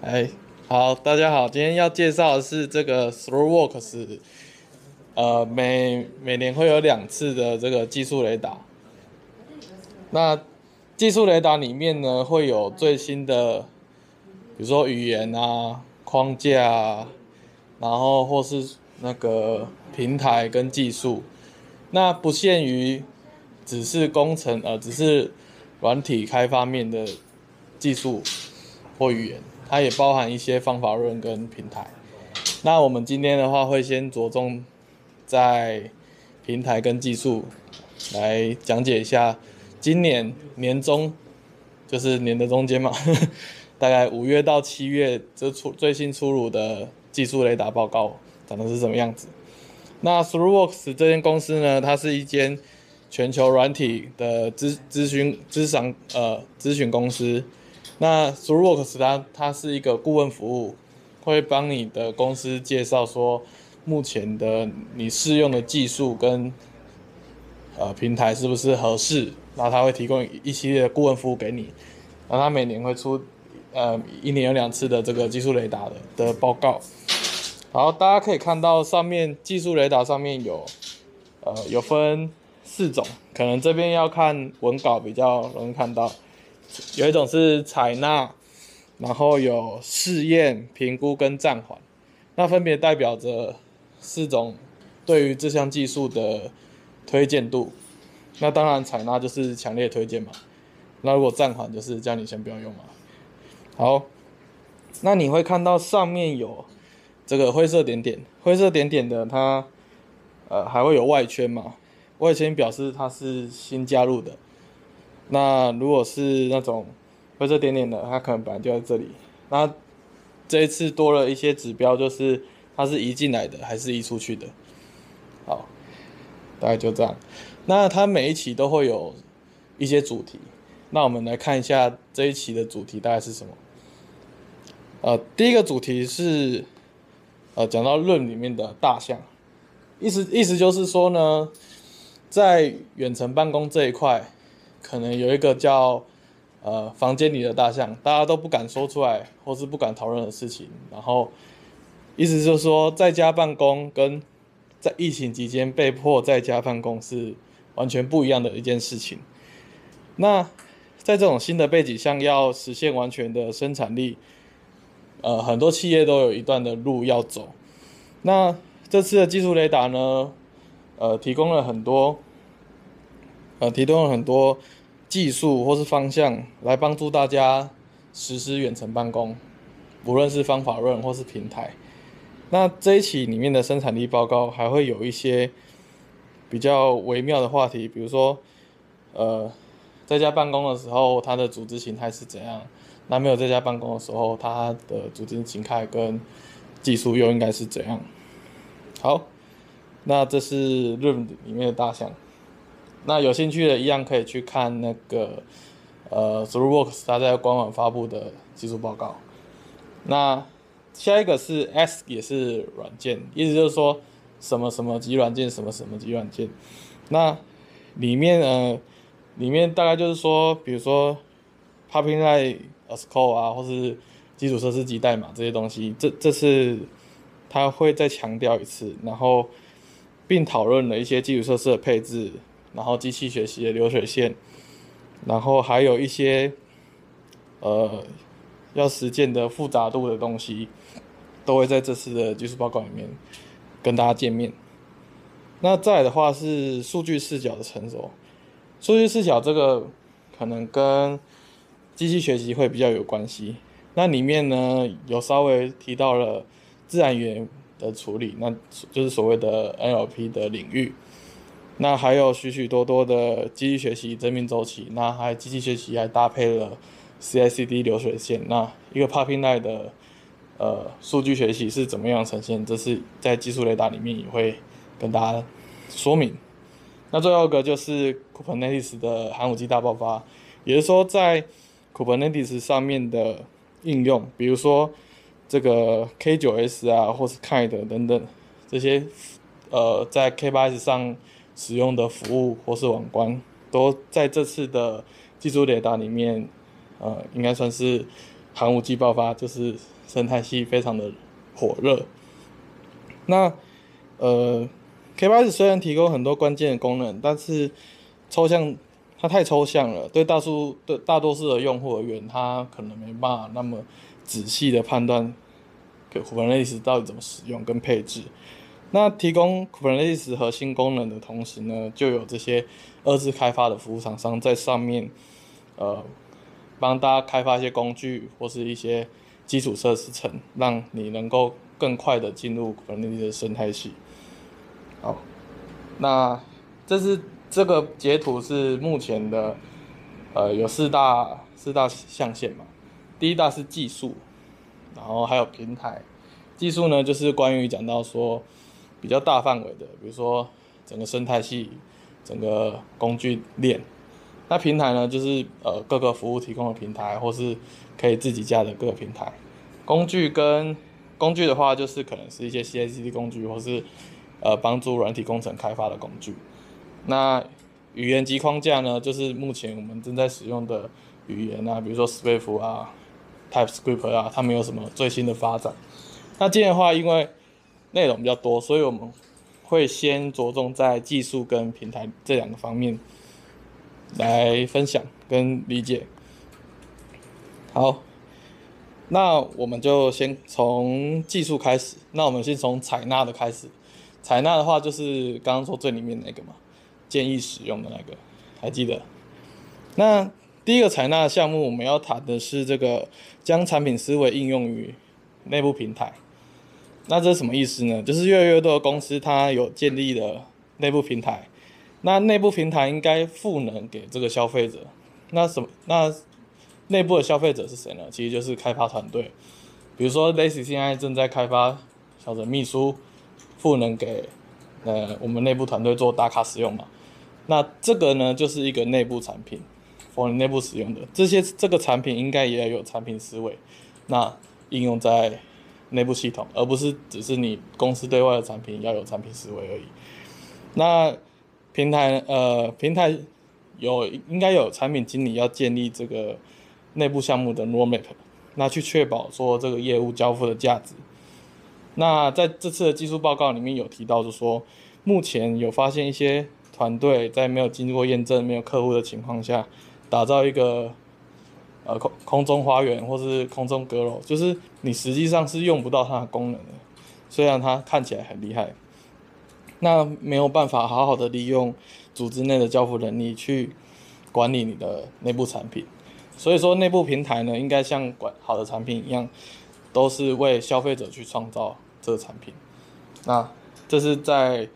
哎，好，大家好，今天要介绍的是这个 ThruWorks，呃，每每年会有两次的这个技术雷达。那技术雷达里面呢，会有最新的，比如说语言啊、框架啊，然后或是那个平台跟技术。那不限于只是工程，呃，只是软体开发面的技术或语言。它也包含一些方法论跟平台。那我们今天的话会先着重在平台跟技术来讲解一下今年年中，就是年的中间嘛，呵呵，大概五月到七月这出最新出炉的技术雷达报告长得是什么样子。那 Throughworks 这间公司呢，它是一间全球软体的咨咨询咨商呃咨询公司。那 ThruWorks 它它是一个顾问服务，会帮你的公司介绍说目前的你适用的技术跟呃平台是不是合适，然后他会提供一系列的顾问服务给你，然后他每年会出呃一年有两次的这个技术雷达的的报告。好，大家可以看到上面技术雷达上面有呃有分四种，可能这边要看文稿比较容易看到。有一种是采纳，然后有试验、评估跟暂缓，那分别代表着四种对于这项技术的推荐度。那当然采纳就是强烈推荐嘛，那如果暂缓就是叫你先不要用嘛。好，那你会看到上面有这个灰色点点，灰色点点的它呃还会有外圈嘛，外圈表示它是新加入的。那如果是那种灰色点点的，它可能本来就在这里。那这一次多了一些指标，就是它是移进来的还是移出去的。好，大概就这样。那它每一期都会有一些主题。那我们来看一下这一期的主题大概是什么。呃，第一个主题是呃讲到论里面的大象，意思意思就是说呢，在远程办公这一块。可能有一个叫呃房间里的大象，大家都不敢说出来，或是不敢讨论的事情。然后意思就是说，在家办公跟在疫情期间被迫在家办公是完全不一样的一件事情。那在这种新的背景下，要实现完全的生产力，呃，很多企业都有一段的路要走。那这次的技术雷达呢，呃，提供了很多。呃，提供了很多技术或是方向来帮助大家实施远程办公，无论是方法论或是平台。那这一期里面的生产力报告还会有一些比较微妙的话题，比如说，呃，在家办公的时候，它的组织形态是怎样？那没有在家办公的时候，它的组织形态跟技术又应该是怎样？好，那这是 Room 里面的大象。那有兴趣的，一样可以去看那个呃，ThruWorks 它在官网发布的技术报告。那下一个是 S 也是软件，意思就是说什么什么级软件，什么什么级软件。那里面呃，里面大概就是说，比如说 Pipelines as Code 啊，或是基础设施级代码这些东西，这这是他会再强调一次，然后并讨论了一些基础设施的配置。然后机器学习的流水线，然后还有一些呃要实践的复杂度的东西，都会在这次的技术报告里面跟大家见面。那再的话是数据视角的成熟，数据视角这个可能跟机器学习会比较有关系。那里面呢有稍微提到了自然语言的处理，那就是所谓的 NLP 的领域。那还有许许多多的机器学习生命周期，那还机器学习还搭配了 CI/CD 流水线，那一个 Pipeline 的呃数据学习是怎么样呈现？这是在技术雷达里面也会跟大家说明。那最后一个就是 Kubernetes 的寒武纪大爆发，也就是说在 Kubernetes 上面的应用，比如说这个 K9s 啊，或是 Kite 等等这些呃在 K8s 上。使用的服务或是网关，都在这次的技术雷达里面，呃，应该算是寒武纪爆发，就是生态系非常的火热。那呃，K8s 虽然提供很多关键的功能，但是抽象它太抽象了，对大数对大多数的用户而言，它可能没办法那么仔细的判断 Kubernetes 到底怎么使用跟配置。那提供 Kubernetes 核心功能的同时呢，就有这些二次开发的服务厂商在上面，呃，帮大家开发一些工具或是一些基础设施层，让你能够更快的进入 Kubernetes 的生态系。好，那这是这个截图是目前的，呃，有四大四大象限嘛。第一大是技术，然后还有平台。技术呢，就是关于讲到说。比较大范围的，比如说整个生态系、整个工具链。那平台呢，就是呃各个服务提供的平台，或是可以自己架的各个平台。工具跟工具的话，就是可能是一些 CI/CD 工具，或是呃帮助软体工程开发的工具。那语言及框架呢，就是目前我们正在使用的语言啊，比如说 Swift 啊、TypeScript 啊，它们有什么最新的发展？那这样的话，因为内容比较多，所以我们会先着重在技术跟平台这两个方面来分享跟理解。好，那我们就先从技术开始。那我们先从采纳的开始。采纳的话就是刚刚说最里面那个嘛，建议使用的那个，还记得？那第一个采纳项目，我们要谈的是这个将产品思维应用于内部平台。那这是什么意思呢？就是越来越多的公司它有建立了内部平台，那内部平台应该赋能给这个消费者。那什么？那内部的消费者是谁呢？其实就是开发团队。比如说，Lacy 现在正在开发小的秘书，赋能给呃我们内部团队做打卡使用嘛。那这个呢，就是一个内部产品，for 内部使用的。这些这个产品应该也要有产品思维，那应用在。内部系统，而不是只是你公司对外的产品要有产品思维而已。那平台呃，平台有应该有产品经理要建立这个内部项目的 roadmap，那去确保说这个业务交付的价值。那在这次的技术报告里面有提到，就说目前有发现一些团队在没有经过验证、没有客户的情况下，打造一个。呃，空空中花园或是空中阁楼，就是你实际上是用不到它的功能的，虽然它看起来很厉害，那没有办法好好的利用组织内的交付能力去管理你的内部产品。所以说，内部平台呢，应该像管好的产品一样，都是为消费者去创造这个产品。那这是在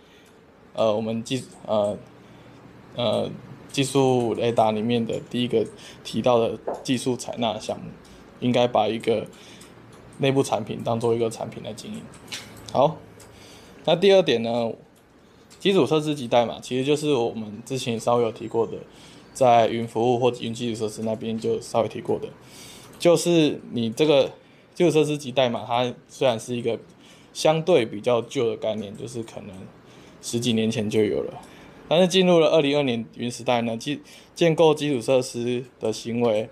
呃，我们技呃呃。技术雷达里面的第一个提到的技术采纳项目，应该把一个内部产品当做一个产品来经营。好，那第二点呢，基础设施及代码，其实就是我们之前稍微有提过的，在云服务或云基础设施那边就稍微提过的，就是你这个基础设施及代码，它虽然是一个相对比较旧的概念，就是可能十几年前就有了。但是进入了二零二年云时代呢，基建构基础设施的行为，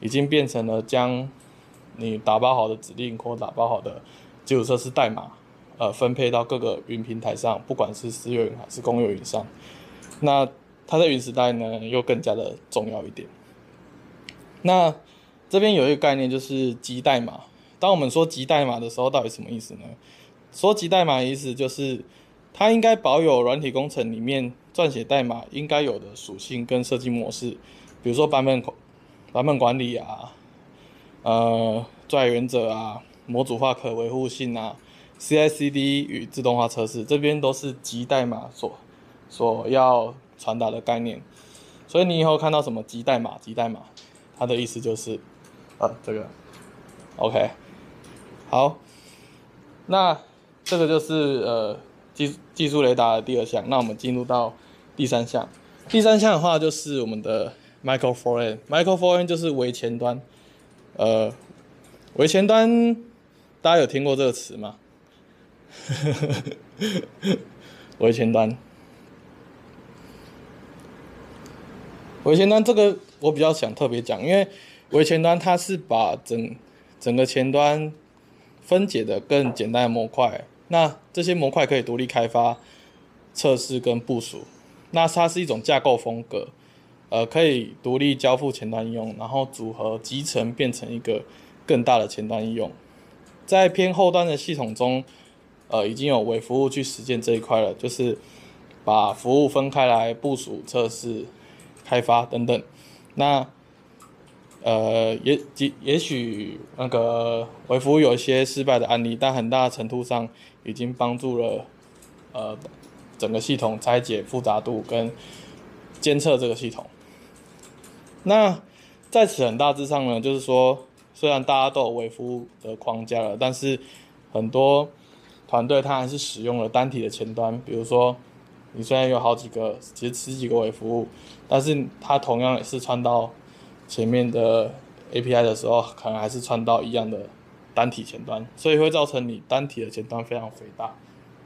已经变成了将你打包好的指令或打包好的基础设施代码，呃，分配到各个云平台上，不管是私有云还是公有云上。那它在云时代呢，又更加的重要一点。那这边有一个概念，就是集代码。当我们说集代码的时候，到底什么意思呢？说集代码意思就是，它应该保有软体工程里面。撰写代码应该有的属性跟设计模式，比如说版本版本管理啊，呃，作业原则啊，模组化可维护性啊，CI/CD 与自动化测试，这边都是集代码所所要传达的概念。所以你以后看到什么集代码、集代码，它的意思就是，啊，这个，OK，好，那这个就是呃技技术雷达的第二项，那我们进入到。第三项，第三项的话就是我们的 Micro Frontend，Micro Frontend 就是微前端，呃，微前端大家有听过这个词吗？微前端，微前端这个我比较想特别讲，因为微前端它是把整整个前端分解的更简单的模块。那这些模块可以独立开发、测试跟部署。那它是一种架构风格，呃，可以独立交付前端应用，然后组合集成变成一个更大的前端应用。在偏后端的系统中，呃，已经有微服务去实践这一块了，就是把服务分开来部署、测试、开发等等。那呃，也也也许那个微服务有一些失败的案例，但很大程度上已经帮助了呃。整个系统拆解复杂度跟监测这个系统，那在此很大致上呢，就是说，虽然大家都有微服务的框架了，但是很多团队它还是使用了单体的前端。比如说，你虽然有好几个，其实十几个微服务，但是它同样也是穿到前面的 API 的时候，可能还是穿到一样的单体前端，所以会造成你单体的前端非常肥大。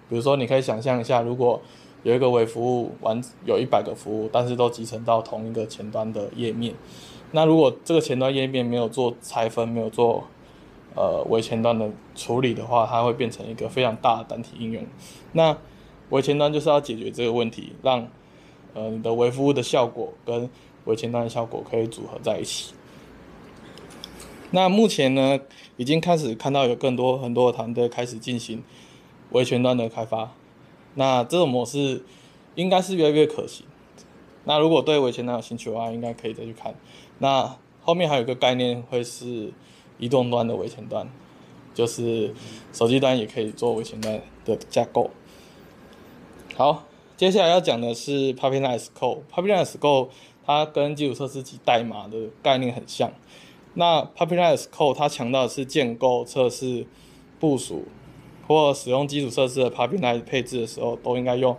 比如说，你可以想象一下，如果有一个微服务完有一百个服务，但是都集成到同一个前端的页面，那如果这个前端页面没有做拆分，没有做呃微前端的处理的话，它会变成一个非常大的单体应用。那微前端就是要解决这个问题，让呃你的微服务的效果跟微前端的效果可以组合在一起。那目前呢，已经开始看到有更多很多的团队开始进行。维权端的开发，那这种模式应该是越来越可行。那如果对维权端有兴趣的话，应该可以再去看。那后面还有一个概念会是移动端的维权端，就是手机端也可以做维权端的架构。好，接下来要讲的是 Pipeline as Code。Pipeline as Code 它跟基础设施及代码的概念很像。那 Pipeline as Code 它强调的是建构、测试、部署。或使用基础设施的 pipeline 配置的时候，都应该用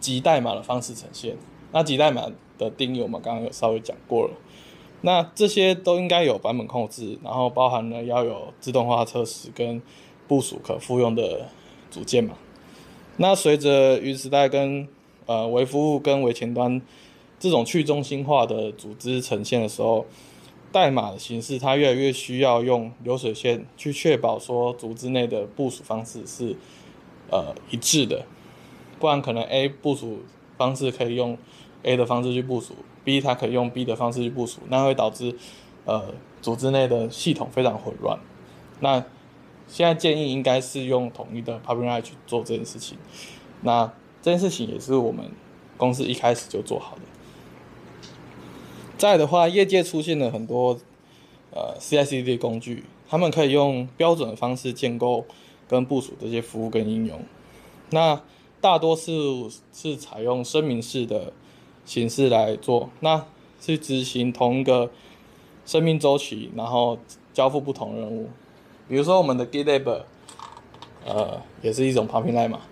级代码的方式呈现。那级代码的定义，我们刚刚有稍微讲过了。那这些都应该有版本控制，然后包含了要有自动化测试跟部署可复用的组件嘛。那随着云时代跟呃微服务跟微前端这种去中心化的组织呈现的时候，代码的形式，它越来越需要用流水线去确保说组织内的部署方式是呃一致的，不然可能 A 部署方式可以用 A 的方式去部署，B 它可以用 B 的方式去部署，那会导致呃组织内的系统非常混乱。那现在建议应该是用统一的 pipeline 去做这件事情。那这件事情也是我们公司一开始就做好的。再的话，业界出现了很多呃 CI/CD 工具，他们可以用标准的方式建构跟部署这些服务跟应用。那大多数是采用声明式的形式来做，那是执行同一个生命周期，然后交付不同任务。比如说我们的 GitLab，呃，也是一种 pipeline 嘛。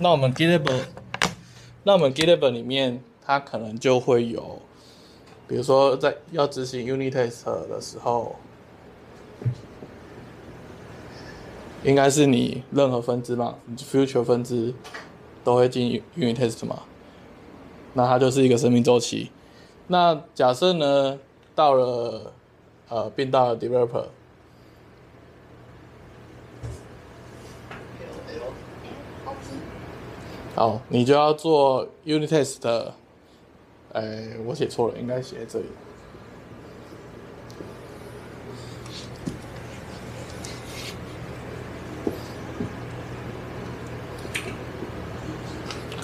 那我们 GitLab，那我们 GitLab 里面。它可能就会有，比如说在要执行 unit test 的时候，应该是你任何分支嘛，future 分支都会进 unit test 嘛，那它就是一个生命周期。那假设呢，到了呃，并到了 developer，好，你就要做 unit test。哎、我写错了，应该写在这里。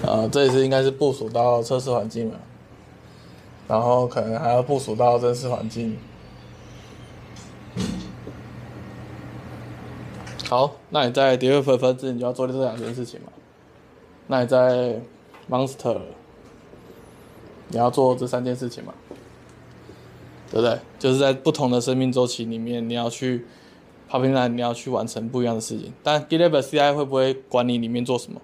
啊，这一次应该是部署到测试环境了，然后可能还要部署到真实环境。好，那你在 d e v e l o p 分支，你就要做这两件事情嘛。那你在 monster。你要做这三件事情嘛，对不对？就是在不同的生命周期里面，你要去 pipeline，你要去完成不一样的事情。但 GitLab CI 会不会管你里面做什么？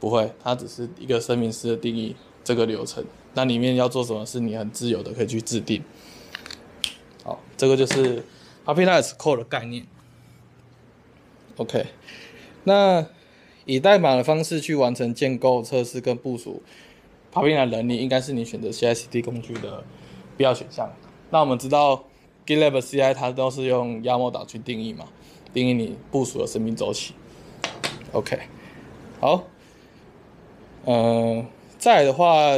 不会，它只是一个声明式的定义这个流程。那里面要做什么，是你很自由的可以去制定。好，这个就是 pipeline code 的概念。OK，那以代码的方式去完成建构、测试跟部署。爬冰的能力应该是你选择 CI/CD 工具的必要选项。那我们知道 GitLab CI 它都是用 YAML 去定义嘛，定义你部署的生命周期。OK，好，嗯、呃，再的话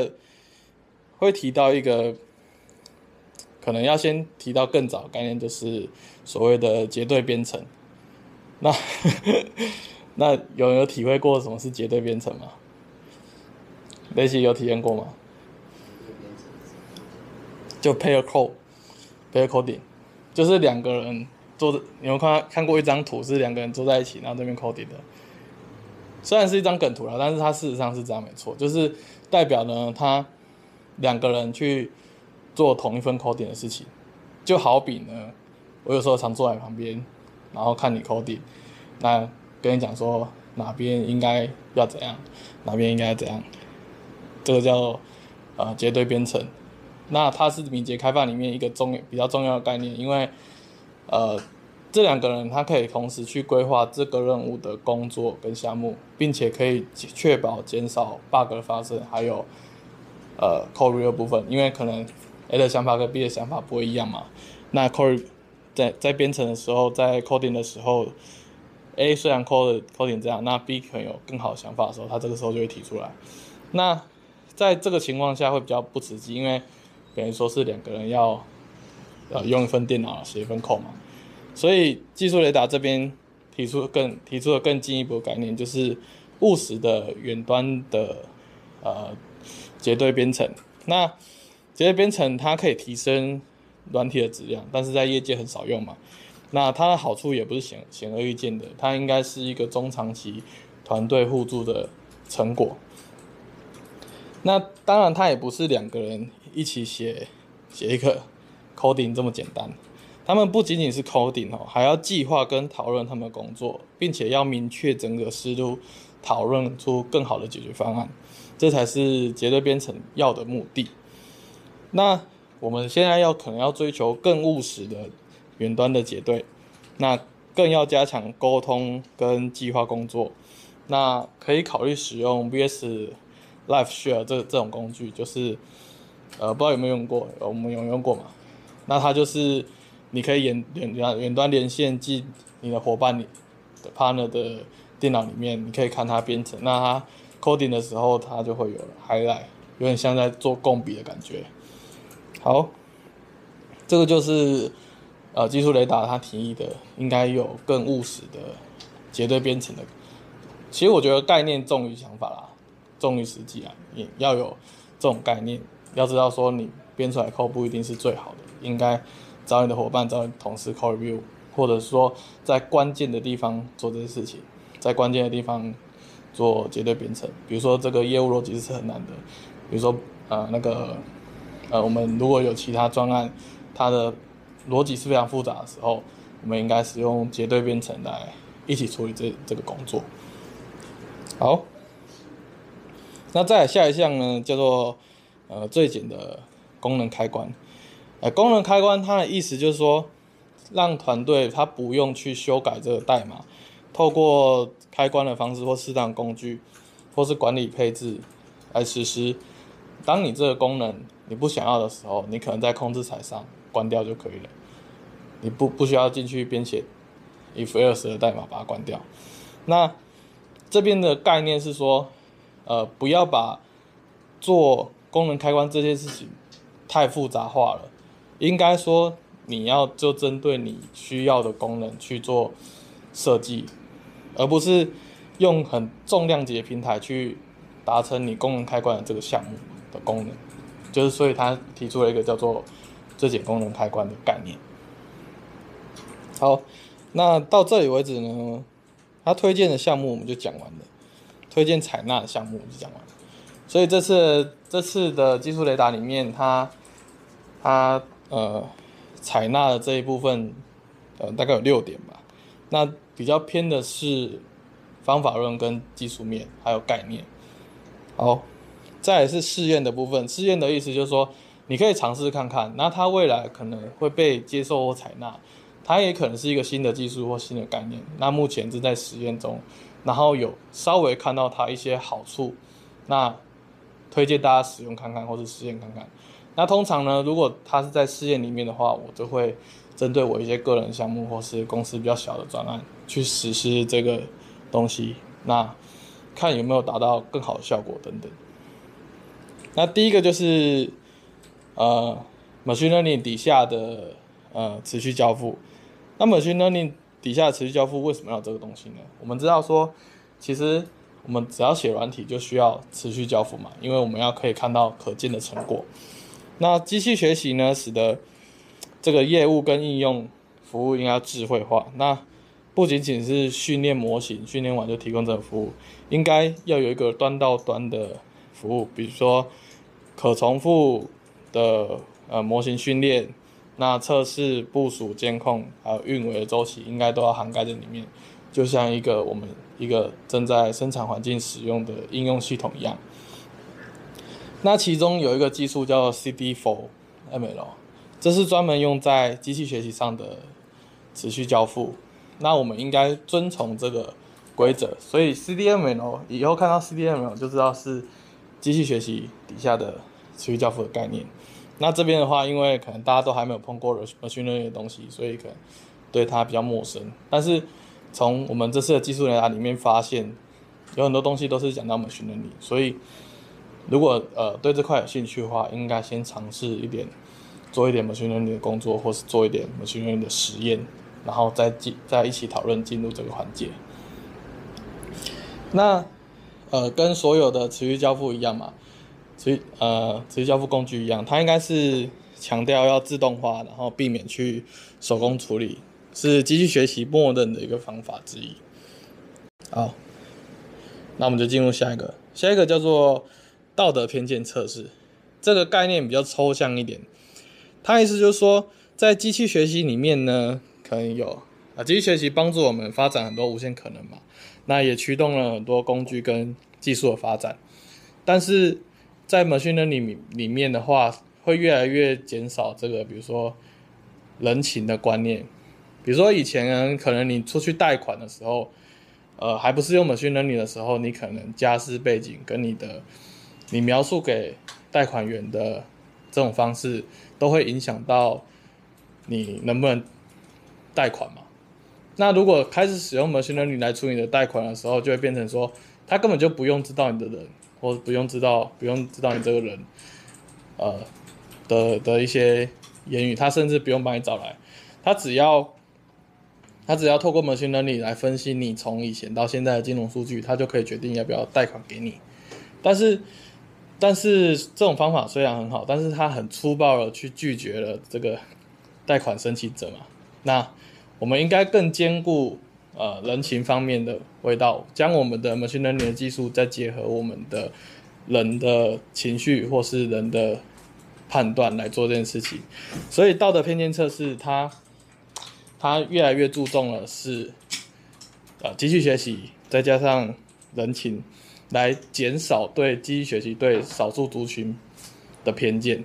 会提到一个，可能要先提到更早概念，就是所谓的结对编程。那 那有没有体会过什么是结对编程吗？雷奇有体验过吗？就 pair code，pair coding，就是两个人坐着，你们看看过一张图，是两个人坐在一起，然后这边 coding 的。虽然是一张梗图啦，但是它事实上是这样没错，就是代表呢，他两个人去做同一份 coding 的事情，就好比呢，我有时候常坐在旁边，然后看你 coding，那跟你讲说哪边应该要怎样，哪边应该怎样，这个叫呃结对编程。那它是敏捷开发里面一个重比较重要的概念，因为，呃，这两个人他可以同时去规划这个任务的工作跟项目，并且可以确保减少 bug 的发生，还有，呃 core 的部分，因为可能 A 的想法跟 B 的想法不会一样嘛。那 code 在在编程的时候，在 coding 的时候，A 虽然 code coding 这样，那 B 可能有更好的想法的时候，他这个时候就会提出来。那在这个情况下会比较不实际，因为等于说是两个人要，呃，用一份电脑写一份扣嘛，所以技术雷达这边提出更提出了更进一步的概念，就是务实的远端的呃结对编程。那结对编程它可以提升软体的质量，但是在业界很少用嘛。那它的好处也不是显显而易见的，它应该是一个中长期团队互助的成果。那当然，它也不是两个人。一起写写一个 coding 这么简单，他们不仅仅是 coding 哦，还要计划跟讨论他们的工作，并且要明确整个思路，讨论出更好的解决方案，这才是结对编程要的目的。那我们现在要可能要追求更务实的远端的结对，那更要加强沟通跟计划工作，那可以考虑使用 VS Live Share 这这种工具，就是。呃，不知道有没有用过？我们有用过嘛？那它就是你可以远远远端连线进你的伙伴里的 partner 的电脑里面，你可以看它编程。那它 coding 的时候，它就会有 highlight，有点像在做共笔的感觉。好，这个就是呃技术雷达它提议的，应该有更务实的结对编程的。其实我觉得概念重于想法啦，重于实际啊，也要有这种概念。要知道，说你编出来 code 不一定是最好的，应该找你的伙伴、找你同事扣 review，或者说在关键的地方做这些事情，在关键的地方做结对编程。比如说这个业务逻辑是很难的，比如说呃那个呃我们如果有其他专案，它的逻辑是非常复杂的时候，我们应该使用结对编程来一起处理这这个工作。好，那再下一项呢，叫做。呃，最简的功能开关，呃，功能开关它的意思就是说，让团队他不用去修改这个代码，透过开关的方式或适当工具，或是管理配置来实施。当你这个功能你不想要的时候，你可能在控制台上关掉就可以了，你不不需要进去编写 if else 的代码把它关掉。那这边的概念是说，呃，不要把做功能开关这件事情太复杂化了，应该说你要就针对你需要的功能去做设计，而不是用很重量级的平台去达成你功能开关的这个项目的功能，就是所以他提出了一个叫做最简功能开关的概念。好，那到这里为止呢，他推荐的项目我们就讲完了，推荐采纳的项目就讲完了。所以这次这次的技术雷达里面，它它呃采纳的这一部分，呃大概有六点吧。那比较偏的是方法论跟技术面，还有概念。好，再来是试验的部分。试验的意思就是说，你可以尝试看看，那它未来可能会被接受或采纳，它也可能是一个新的技术或新的概念。那目前正在实验中，然后有稍微看到它一些好处，那。推荐大家使用看看，或者试验看看。那通常呢，如果它是在试验里面的话，我就会针对我一些个人项目或是公司比较小的专案去实施这个东西，那看有没有达到更好的效果等等。那第一个就是呃，machine learning 底下的呃持续交付。那 machine learning 底下的持续交付为什么要这个东西呢？我们知道说，其实我们只要写软体就需要持续交付嘛，因为我们要可以看到可见的成果。那机器学习呢，使得这个业务跟应用服务应该要智慧化。那不仅仅是训练模型，训练完就提供这个服务，应该要有一个端到端的服务，比如说可重复的呃模型训练，那测试、部署、监控还有运维的周期，应该都要涵盖在里面。就像一个我们一个正在生产环境使用的应用系统一样。那其中有一个技术叫 CD4ML。这是专门用在机器学习上的持续交付，那我们应该遵从这个规则。所以 CDML 以后看到 CDML 就知道是机器学习底下的持续交付的概念。那这边的话，因为可能大家都还没有碰过 machine learning 的东西，所以可能对它比较陌生。但是从我们这次的技术雷达里面发现，有很多东西都是讲到 machine learning，所以如果呃对这块有兴趣的话，应该先尝试一点。做一点 machine learning 的工作，或是做一点 machine learning 的实验，然后再进再一起讨论进入这个环节。那呃，跟所有的持续交付一样嘛，所以呃持续交付工具一样，它应该是强调要自动化，然后避免去手工处理，是机器学习默认的一个方法之一。好，那我们就进入下一个，下一个叫做道德偏见测试，这个概念比较抽象一点。它意思就是说，在机器学习里面呢，可能有啊，机器学习帮助我们发展很多无限可能嘛，那也驱动了很多工具跟技术的发展。但是在 machine learning 里面的话，会越来越减少这个，比如说人情的观念。比如说以前可能你出去贷款的时候，呃，还不是用 machine learning 的时候，你可能家世背景跟你的你描述给贷款员的这种方式。都会影响到你能不能贷款嘛？那如果开始使用 machine learning 来处理你的贷款的时候，就会变成说，他根本就不用知道你的人，或不用知道不用知道你这个人，呃的的一些言语，他甚至不用把你找来，他只要他只要透过 machine learning 来分析你从以前到现在的金融数据，他就可以决定要不要贷款给你。但是但是这种方法虽然很好，但是他很粗暴的去拒绝了这个贷款申请者嘛。那我们应该更兼顾呃人情方面的味道，将我们的 machine learning 的技术再结合我们的人的情绪或是人的判断来做这件事情。所以道德偏见测试它它越来越注重了是呃机器学习再加上人情。来减少对机器学习对少数族群的偏见，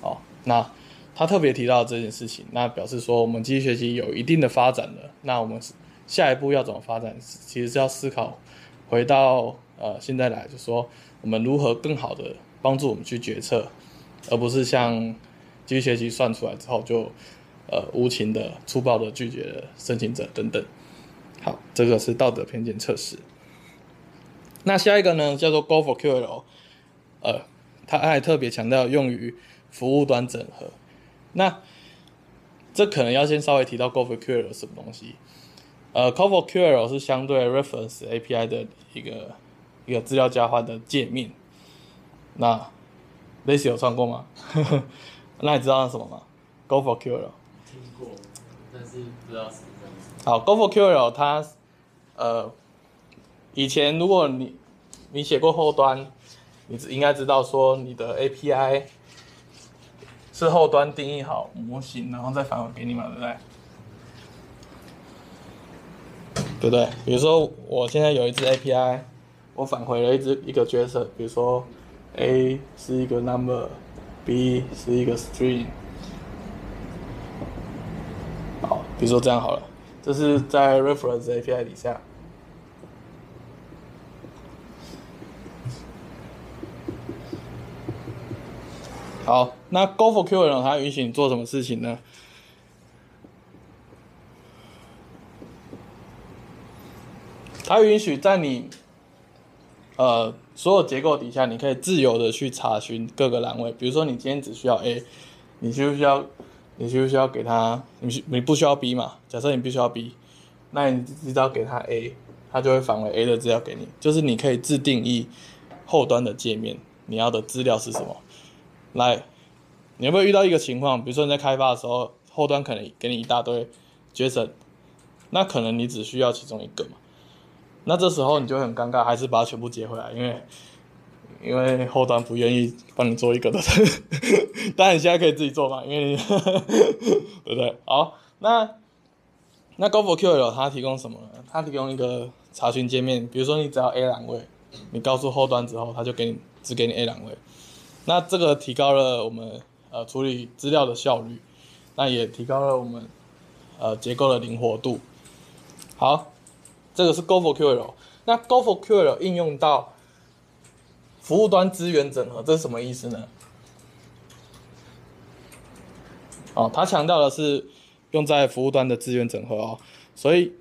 哦，那他特别提到这件事情，那表示说我们机器学习有一定的发展了，那我们下一步要怎么发展？其实是要思考回到呃现在来，就说我们如何更好的帮助我们去决策，而不是像机器学习算出来之后就呃无情的粗暴的拒绝了申请者等等。好，这个是道德偏见测试。那下一个呢，叫做 Go for QL，呃，他还特别强调用于服务端整合。那这可能要先稍微提到 Go for QL 什么东西。呃 c o v o QL 是相对 Reference API 的一个一个资料交换的界面。那 Lacy 有穿过吗？那你知道是什么吗？Go for QL。听过，但是不知道是什么。好，Go for QL 它呃。以前如果你你写过后端，你应该知道说你的 API 是后端定义好模型，然后再返回给你嘛，对不对？对不对？比如说我现在有一只 API，我返回了一只一个角色，比如说 A 是一个 number，B 是一个 string。好，比如说这样好了，这是在 reference API 底下。好，那 Go for QL 它允许你做什么事情呢？它允许在你呃所有结构底下，你可以自由的去查询各个栏位。比如说，你今天只需要 A，你需不需要？你需不需要给他？你需你不需要 B 嘛？假设你必须要 B，那你只要给他 A，他就会返回 A 的资料给你。就是你可以自定义后端的界面，你要的资料是什么？来，你有没有遇到一个情况？比如说你在开发的时候，后端可能给你一大堆 JSON，那可能你只需要其中一个嘛？那这时候你就很尴尬，还是把它全部接回来，因为因为后端不愿意帮你做一个的。当然你现在可以自己做嘛，因为 对不对？好，那那 GoForQL 它提供什么呢？它提供一个查询界面，比如说你只要 A 栏位，你告诉后端之后，它就给你只给你 A 栏位。那这个提高了我们呃处理资料的效率，那也提高了我们呃结构的灵活度。好，这个是 GoForQL。那 GoForQL 应用到服务端资源整合，这是什么意思呢？哦，它强调的是用在服务端的资源整合哦，所以，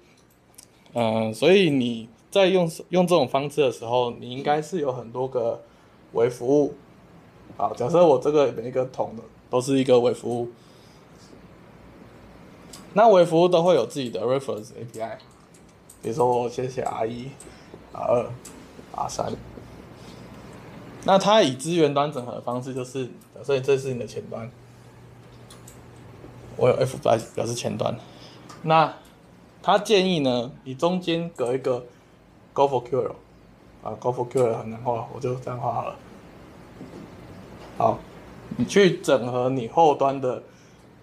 嗯、所以你在用用这种方式的时候，你应该是有很多个微服务。好，假设我这个每一个桶的都是一个微服务，那微服务都会有自己的 reference API，比如说我先写 R 一、R 二、R 三，那它以资源端整合的方式就是，假设这是你的前端，我有 F 表表示前端，那他建议呢，你中间隔一个 GoForQL，啊 GoForQL 很难画，我就这样画好了。好，你去整合你后端的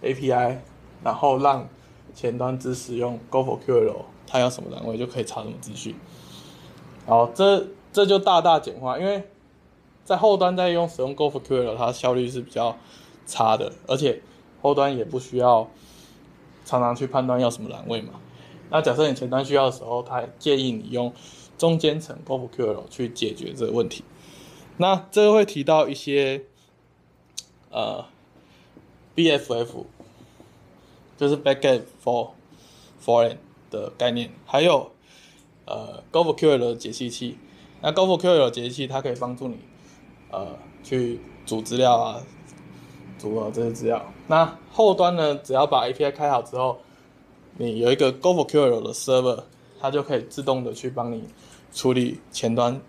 API，然后让前端只使用 GoForQL，它要什么栏位就可以查什么资讯。好，这这就大大简化，因为在后端在用使用 GoForQL，它效率是比较差的，而且后端也不需要常常去判断要什么栏位嘛。那假设你前端需要的时候，它建议你用中间层 GoForQL 去解决这个问题。那这个会提到一些。呃，BFF 就是 Backend for Foreign 的概念，还有呃 GoForQL 的解析器。那 GoForQL 的解析器它可以帮助你呃去组资料啊，组合这些资料。那后端呢，只要把 API 开好之后，你有一个 GoForQL 的 server，它就可以自动的去帮你处理前端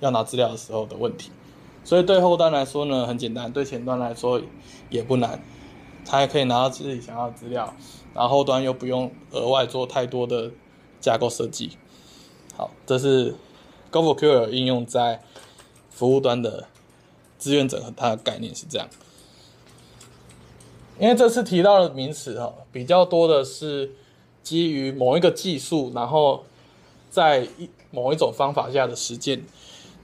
要拿资料的时候的问题。所以对后端来说呢，很简单；对前端来说也不难，它也可以拿到自己想要的资料，然后后端又不用额外做太多的架构设计。好，这是 g o f o q l 应用在服务端的资源整合，它的概念是这样。因为这次提到的名词哈，比较多的是基于某一个技术，然后在一某一种方法下的实践。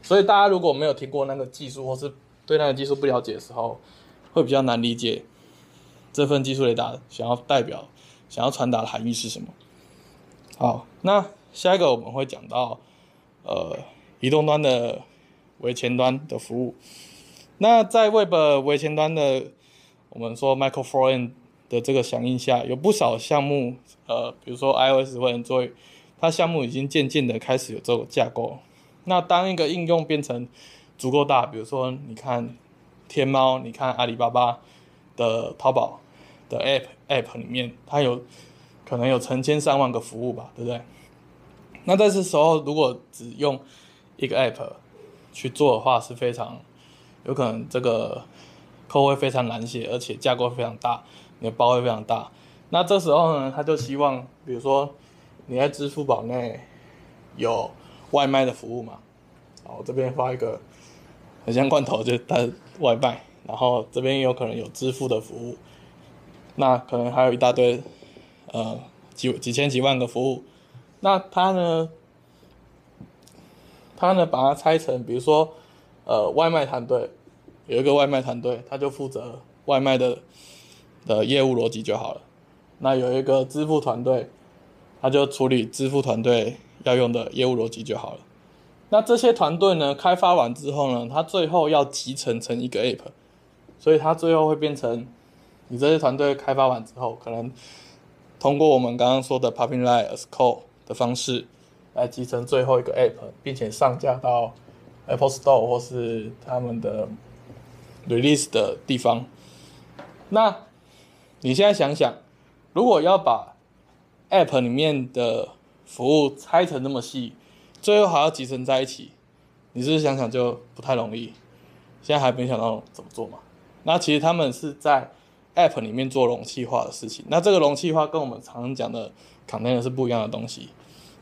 所以大家如果没有听过那个技术，或是对那个技术不了解的时候，会比较难理解这份技术雷达想要代表、想要传达的含义是什么。好，那下一个我们会讲到，呃，移动端的微前端的服务。那在 Web 微前端的，我们说 Micro Frontend 的这个响应下，有不少项目，呃，比如说 iOS 或者 Android，它项目已经渐渐的开始有这种架构。那当一个应用变成足够大，比如说你看天猫，你看阿里巴巴的淘宝的 App App 里面，它有可能有成千上万个服务吧，对不对？那在这时候，如果只用一个 App 去做的话，是非常有可能这个 code 会非常难写，而且架构非常大，你的包会非常大。那这时候呢，他就希望，比如说你在支付宝内有。外卖的服务嘛，好，我这边发一个很像罐头，就是它外卖，然后这边有可能有支付的服务，那可能还有一大堆，呃，几几千几万个服务，那它呢，它呢把它拆成，比如说，呃，外卖团队有一个外卖团队，他就负责外卖的的业务逻辑就好了，那有一个支付团队，他就处理支付团队。要用的业务逻辑就好了。那这些团队呢，开发完之后呢，它最后要集成成一个 App，所以它最后会变成，你这些团队开发完之后，可能通过我们刚刚说的 Pipelines as Code 的方式，来集成最后一个 App，并且上架到 Apple Store 或是他们的 Release 的地方。那你现在想想，如果要把 App 里面的服务拆成那么细，最后还要集成在一起，你是不是想想就不太容易？现在还没想到怎么做嘛？那其实他们是在 App 里面做容器化的事情。那这个容器化跟我们常讲的 Container 是不一样的东西，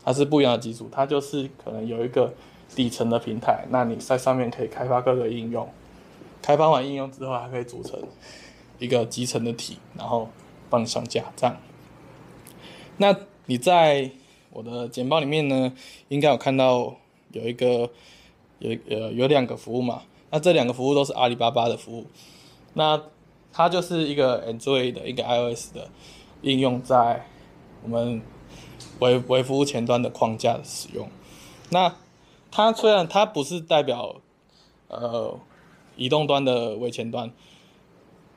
它是不一样的技术。它就是可能有一个底层的平台，那你在上面可以开发各个应用。开发完应用之后，还可以组成一个集成的体，然后帮你上架。这样，那你在我的简报里面呢，应该有看到有一个有呃有两个服务嘛？那这两个服务都是阿里巴巴的服务。那它就是一个 Android 的一个 iOS 的应用，在我们微微服务前端的框架的使用。那它虽然它不是代表呃移动端的微前端，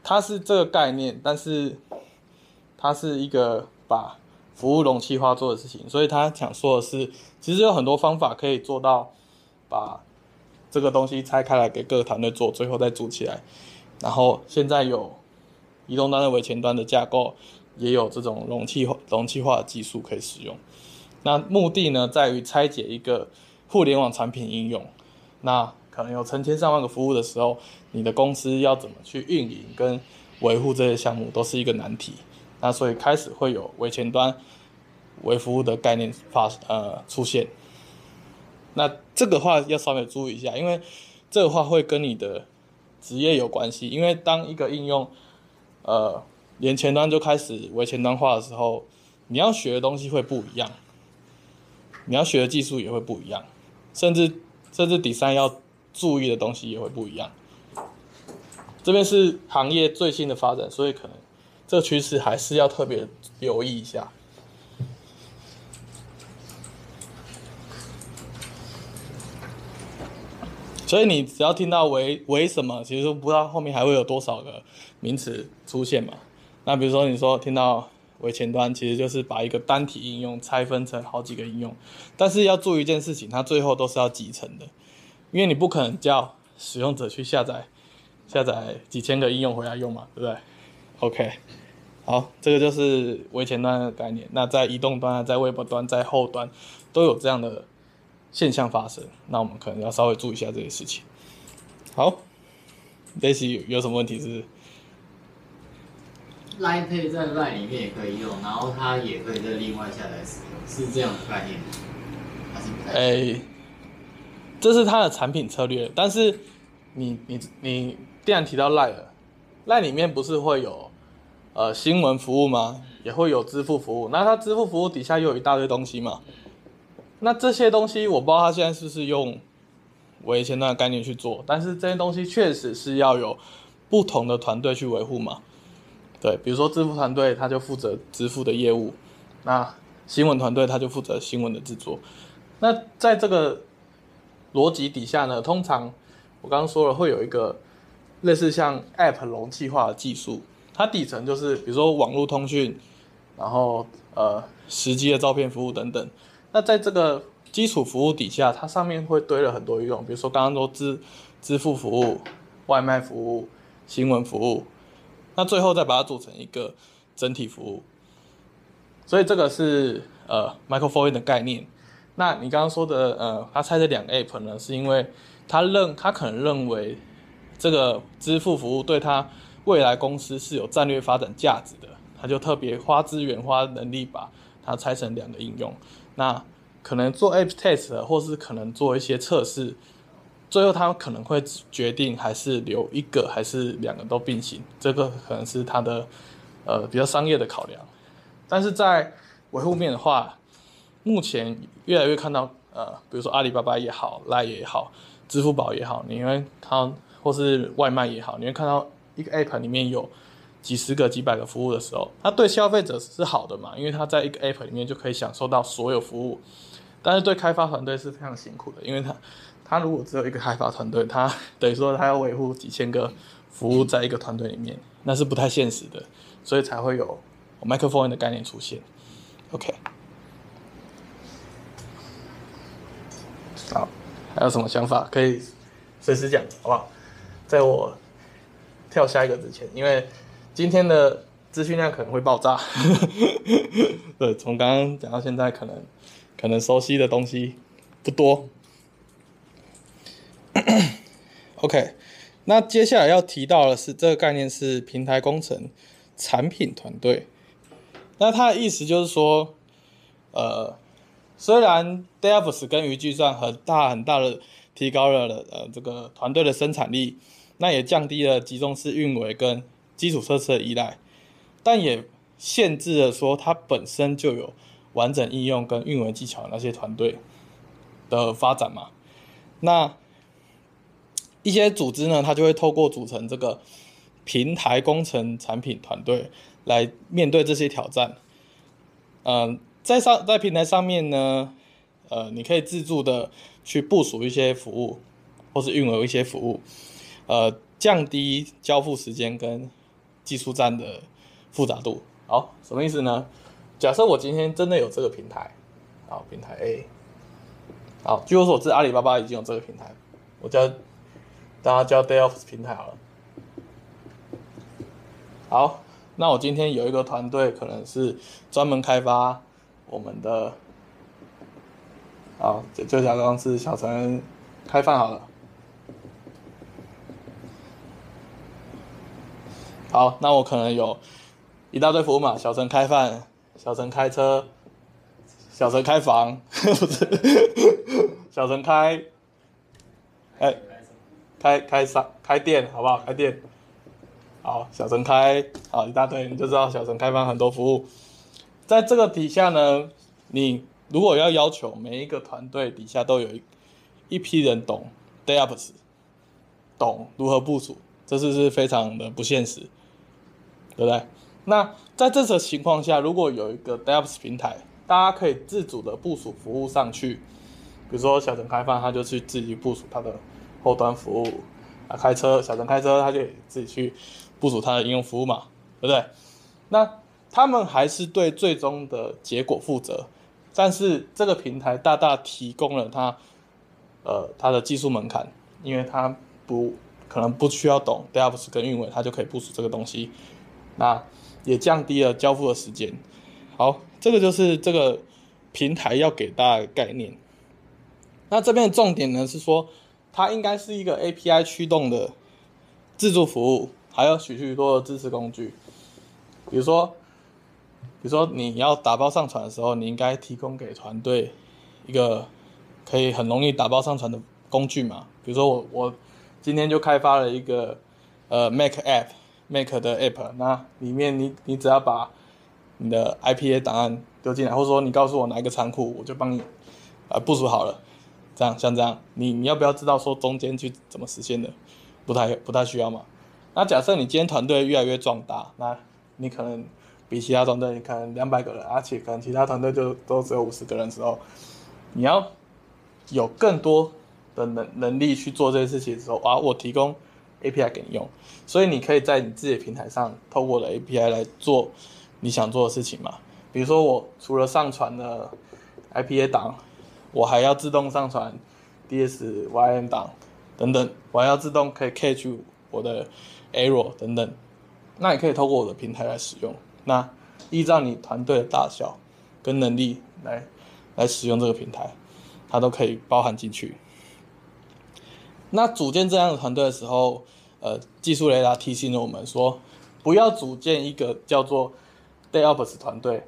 它是这个概念，但是它是一个把服务容器化做的事情。所以他想说的是，其实有很多方法可以做到把这个东西拆开来给各个团队做，最后再组起来。然后现在有移动端的微前端的架构，也有这种容器化容器化的技术可以使用。那目的呢，在于拆解一个互联网产品应用。那可能有成千上万个服务的时候，你的公司要怎么去运营跟维护这些项目，都是一个难题。那所以开始会有微前端、微服务的概念发呃出现。那这个话要稍微注意一下，因为这个话会跟你的。职业有关系，因为当一个应用，呃，连前端就开始为前端化的时候，你要学的东西会不一样，你要学的技术也会不一样，甚至甚至第三要注意的东西也会不一样。这边是行业最新的发展，所以可能这个趋势还是要特别留意一下。所以你只要听到微微什么，其实不知道后面还会有多少个名词出现嘛。那比如说你说听到微前端，其实就是把一个单体应用拆分成好几个应用。但是要注意一件事情，它最后都是要集成的，因为你不可能叫使用者去下载下载几千个应用回来用嘛，对不对？OK，好，这个就是微前端的概念。那在移动端、在 Web 端、在后端都有这样的。现象发生，那我们可能要稍微注意一下这些事情。好，Daisy 有有什么问题是是？Line Pay 在 Line 里面也可以用，然后它也可以在另外下载使用，是这样的概念吗？还是不太？哎，这是它的产品策略。但是你你你既然提到 Line 了，Line 里面不是会有呃新闻服务吗？也会有支付服务。那它支付服务底下又有一大堆东西嘛？那这些东西我不知道他现在是不是用微前端的概念去做，但是这些东西确实是要有不同的团队去维护嘛。对，比如说支付团队他就负责支付的业务，那新闻团队他就负责新闻的制作。那在这个逻辑底下呢，通常我刚刚说了会有一个类似像 App 容器化的技术，它底层就是比如说网络通讯，然后呃实际的照片服务等等。那在这个基础服务底下，它上面会堆了很多应用，比如说刚刚说支支付服务、外卖服务、新闻服务，那最后再把它组成一个整体服务。所以这个是呃 Michael Foyt 的概念。那你刚刚说的呃，他拆这两个 App 呢，是因为他认他可能认为这个支付服务对他未来公司是有战略发展价值的，他就特别花资源、花能力把它拆成两个应用。那可能做 App Test，或是可能做一些测试，最后他可能会决定还是留一个，还是两个都并行。这个可能是他的呃比较商业的考量。但是在维护面的话，目前越来越看到呃，比如说阿里巴巴也好奈也好，支付宝也好，你会看到或是外卖也好，你会看到一个 App 里面有。几十个、几百个服务的时候，它对消费者是好的嘛？因为它在一个 App 里面就可以享受到所有服务。但是对开发团队是非常辛苦的，因为它，它如果只有一个开发团队，它等于说它要维护几千个服务在一个团队里面，那是不太现实的，所以才会有 Michael Foyt 的概念出现。OK。好，还有什么想法可以随时讲，好不好？在我跳下一个之前，因为今天的资讯量可能会爆炸。对，从刚刚讲到现在，可能可能熟悉的东西不多。OK，那接下来要提到的是这个概念是平台工程产品团队。那它的意思就是说，呃，虽然 DevOps 跟云计算很大很大的提高了呃这个团队的生产力，那也降低了集中式运维跟基础设施的依赖，但也限制了说它本身就有完整应用跟运维技巧那些团队的发展嘛。那一些组织呢，它就会透过组成这个平台工程产品团队来面对这些挑战。嗯、在上在平台上面呢，呃，你可以自助的去部署一些服务，或是运维一些服务，呃，降低交付时间跟技术站的复杂度。好，什么意思呢？假设我今天真的有这个平台，好，平台 A，好，据我所知，阿里巴巴已经有这个平台，我叫。大家叫 DevOps 平台好了。好，那我今天有一个团队，可能是专门开发我们的，好，就假装是小陈开饭好了。好，那我可能有一大堆服务嘛，小陈开饭，小陈开车，小陈开房，小陈开，哎、开开商开店好不好？开店，好，小陈开好一大堆，你就知道小陈开发很多服务。在这个底下呢，你如果要要求每一个团队底下都有一一批人懂 DevOps，懂如何部署，这是是非常的不现实，对不对？那在这种情况下，如果有一个 DevOps 平台，大家可以自主的部署服务上去，比如说小陈开发，他就去自己部署他的。后端服务啊，开车，小陈开车，他就自己去部署他的应用服务嘛，对不对？那他们还是对最终的结果负责，但是这个平台大大提供了他，呃，他的技术门槛，因为他不可能不需要懂 DevOps 跟运维，他就可以部署这个东西，那也降低了交付的时间。好，这个就是这个平台要给大家的概念。那这边的重点呢是说。它应该是一个 API 驱动的自助服务，还有许许多多的支持工具。比如说，比如说你要打包上传的时候，你应该提供给团队一个可以很容易打包上传的工具嘛。比如说我我今天就开发了一个呃 Mac App Make 的 App，那里面你你只要把你的 IPA 档案丢进来，或者说你告诉我哪一个仓库，我就帮你呃部署好了。这样像这样，你你要不要知道说中间去怎么实现的？不太不太需要嘛。那假设你今天团队越来越壮大，那你可能比其他团队，可能两百个人，而且可能其他团队就都只有五十个人的时候，你要有更多的能能力去做这些事情的时候，啊，我提供 API 给你用，所以你可以在你自己的平台上透过我的 API 来做你想做的事情嘛。比如说我除了上传的 IPA 档。我还要自动上传 DSYM 档等等，我还要自动可以 catch 我的 error 等等，那你可以透过我的平台来使用。那依照你团队的大小跟能力来来使用这个平台，它都可以包含进去。那组建这样的团队的时候，呃，技术雷达提醒了我们说，不要组建一个叫做 DevOps 团队。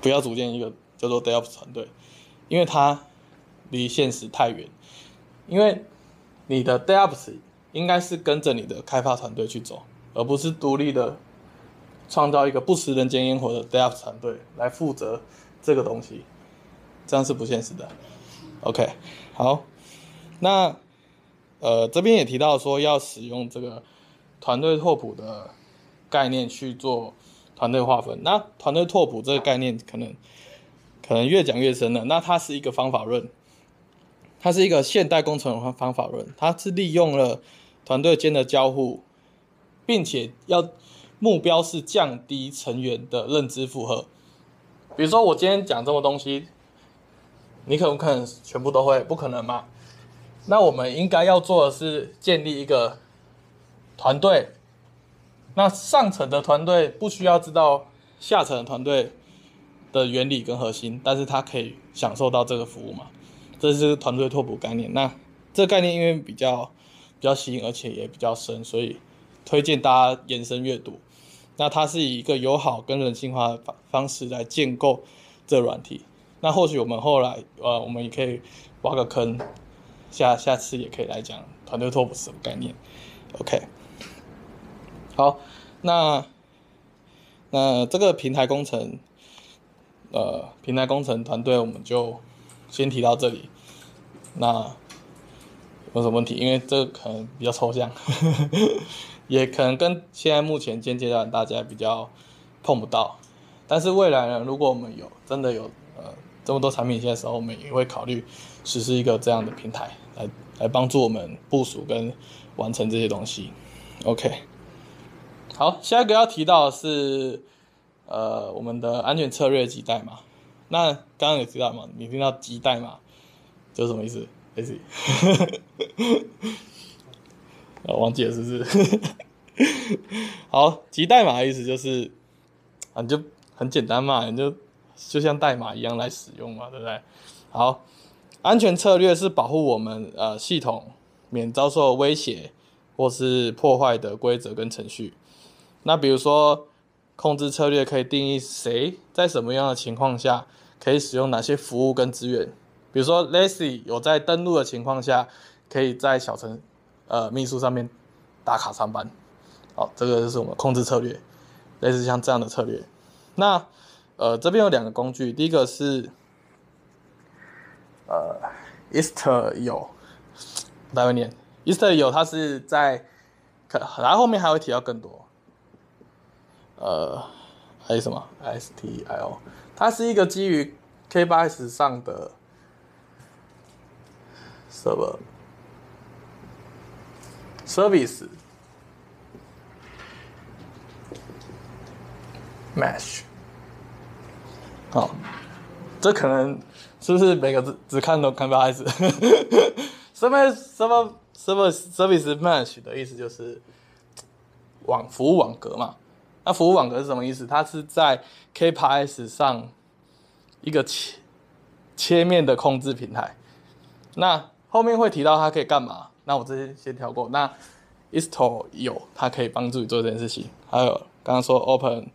不要组建一个叫做 DevOps 团队，因为它离现实太远。因为你的 DevOps 应该是跟着你的开发团队去走，而不是独立的创造一个不食人间烟火的 DevOps 团队来负责这个东西，这样是不现实的。OK，好，那呃这边也提到说要使用这个团队拓扑的概念去做。团队划分，那团队拓扑这个概念可能可能越讲越深了。那它是一个方法论，它是一个现代工程方法论，它是利用了团队间的交互，并且要目标是降低成员的认知负荷。比如说我今天讲这么东西，你可不可能全部都会？不可能嘛。那我们应该要做的是建立一个团队。那上层的团队不需要知道下层的团队的原理跟核心，但是他可以享受到这个服务嘛？这是团队拓扑概念。那这概念因为比较比较新，而且也比较深，所以推荐大家延伸阅读。那它是以一个友好跟人性化的方方式来建构这软体。那或许我们后来呃，我们也可以挖个坑，下下次也可以来讲团队拓扑是什么概念。OK，好，那那这个平台工程，呃，平台工程团队我们就先提到这里。那有什么问题？因为这个可能比较抽象，也可能跟现在目前现阶段大家比较碰不到。但是未来呢，如果我们有真的有这么多产品线的时候，我们也会考虑实施一个这样的平台，来来帮助我们部署跟完成这些东西。OK，好，下一个要提到的是呃我们的安全策略及代码。那刚刚有提到嘛？你听到及代码就是什么意思？我 忘记了是不是？好，及代码的意思就是，啊，你就很简单嘛，你就就像代码一样来使用嘛，对不对？好，安全策略是保护我们呃系统免遭受威胁或是破坏的规则跟程序。那比如说，控制策略可以定义谁在什么样的情况下可以使用哪些服务跟资源。比如说，Lacy 有在登录的情况下，可以在小程呃秘书上面打卡上班。好，这个就是我们控制策略，类似像这样的策略。那呃这边有两个工具，第一个是呃 Istio，待会念 Istio，它是在可，然后后面还会提到更多。呃，还有什么 S T I O，它是一个基于 K8s 上的。什么 service mesh 好，这可能是不是每个字只看都看不好意思？server server server service mesh 的意思就是网服务网格嘛。那服务网格是什么意思？它是在 K8s 上一个切切面的控制平台。那后面会提到它可以干嘛？那我这些先跳过。那 Istio 有，它可以帮助你做这件事情。还有刚刚说 Open，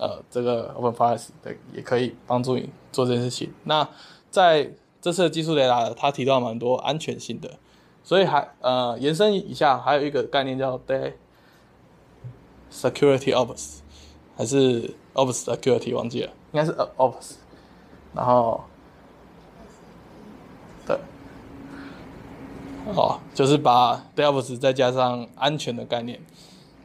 呃，这个 OpenFiles 的也可以帮助你做这件事情。那在这次的技术雷达，它提到蛮多安全性的，所以还呃延伸一下，还有一个概念叫 Day Security Ops，还是 Ops Security 忘记了，应该是 Ops，然后对。哦，就是把 DevOps 再加上安全的概念，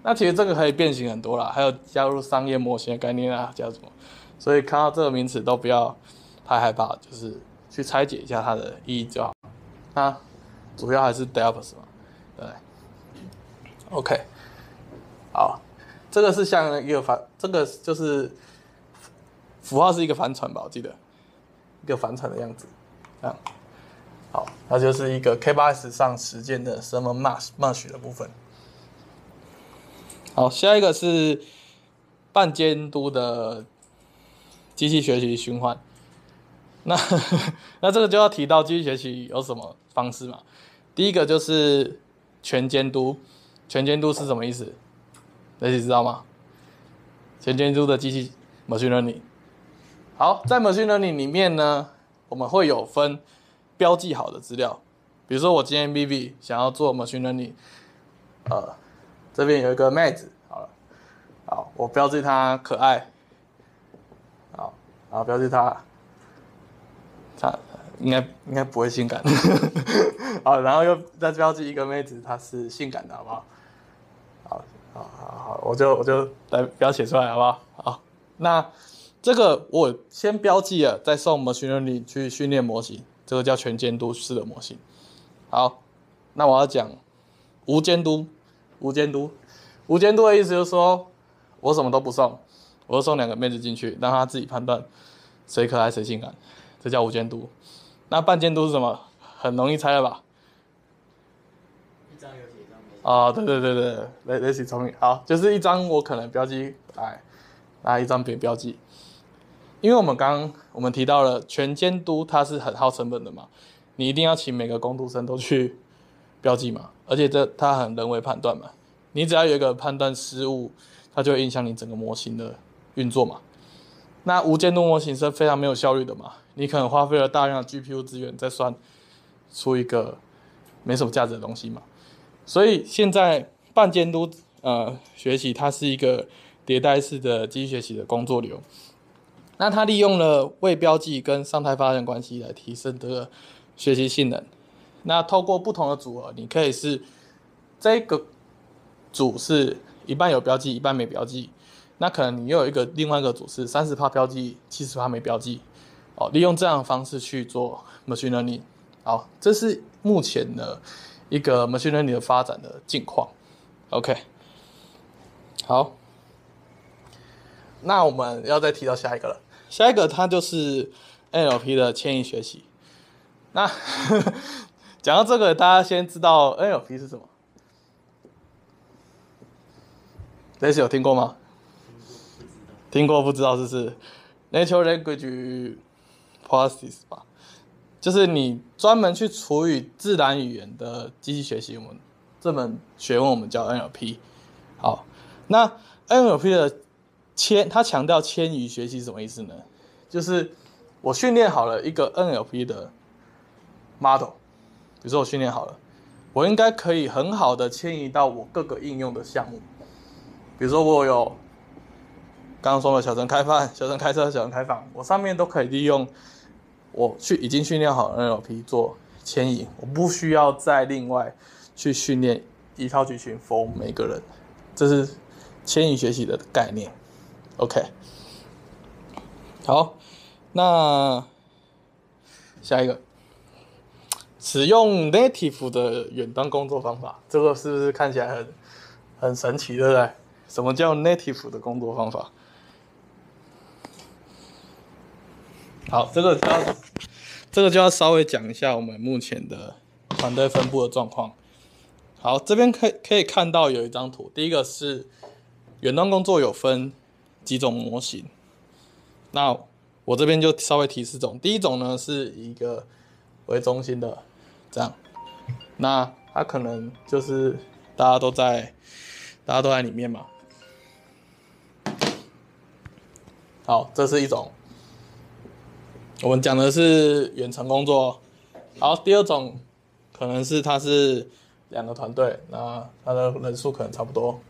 那其实这个可以变形很多啦，还有加入商业模型的概念啊，叫什么？所以看到这个名词都不要太害怕，就是去拆解一下它的意义就好。那主要还是 DevOps 嘛，对，OK，好，这个是像一个帆，这个就是符号是一个帆船吧，我记得一个帆船的样子，这样。好，那就是一个 K8s 上实践的 Server Mesh Mesh 的部分。好，下一个是半监督的机器学习循环。那 那这个就要提到机器学习有什么方式嘛？第一个就是全监督，全监督是什么意思？大家知道吗？全监督的机器 Machine Learning。好，在 Machine Learning 里面呢，我们会有分。标记好的资料，比如说我今天 B B 想要做 machine learning，呃，这边有一个妹子，好了，好，我标记它可爱，好，然后标记它，它应该应该不会性感，好，然后又再标记一个妹子，她是性感的，好不好？好，好，好，好，我就我就来标写出来，好不好？好，那这个我先标记了，再送 machine learning 去训练模型。这个叫全监督式的模型。好，那我要讲无监督。无监督，无监督的意思就是说，我什么都不送，我就送两个妹子进去，让她自己判断谁可爱谁性感，这叫无监督。那半监督是什么？很容易猜了吧？一张有写一张没写。哦，对对对对，雷雷西聪明。好，就是一张我可能标记，来，拿一张别标记。因为我们刚刚我们提到了全监督，它是很耗成本的嘛，你一定要请每个工读生都去标记嘛，而且这它很人为判断嘛，你只要有一个判断失误，它就会影响你整个模型的运作嘛。那无监督模型是非常没有效率的嘛，你可能花费了大量的 GPU 资源在算出一个没什么价值的东西嘛。所以现在半监督呃学习，它是一个迭代式的机器学习的工作流。那它利用了未标记跟上态发现关系来提升这个学习性能。那透过不同的组合，你可以是这个组是一半有标记，一半没标记。那可能你又有一个另外一个组是三十趴标记，七十趴没标记。哦，利用这样的方式去做 machine learning。好，这是目前的一个 machine learning 的发展的近况。OK，好，那我们要再提到下一个了。下一个它就是 NLP 的迁移学习。那讲到这个，大家先知道 NLP 是什么？这次有听过吗？听过不知道是不是？Natural Language Processing 吧，就是你专门去处理自然语言的机器学习。我们这门学问我们叫 NLP。好，那 NLP 的迁，它强调迁移学习什么意思呢？就是我训练好了一个 NLP 的 model，比如说我训练好了，我应该可以很好的迁移到我各个应用的项目。比如说我有刚刚说的小城开饭、小城开车、小城开房，我上面都可以利用我去已经训练好的 NLP 做迁移，我不需要再另外去训练一套剧情 for 每个人，这是迁移学习的概念。OK，好，那下一个，使用 native 的远端工作方法，这个是不是看起来很很神奇，对不对？什么叫 native 的工作方法？好，这个就要这个就要稍微讲一下我们目前的团队分布的状况。好，这边可可以看到有一张图，第一个是远端工作有分。几种模型，那我这边就稍微提四种。第一种呢是一个为中心的，这样，那他可能就是大家都在，大家都在里面嘛。好，这是一种，我们讲的是远程工作。好，第二种可能是他是两个团队，那他的人数可能差不多。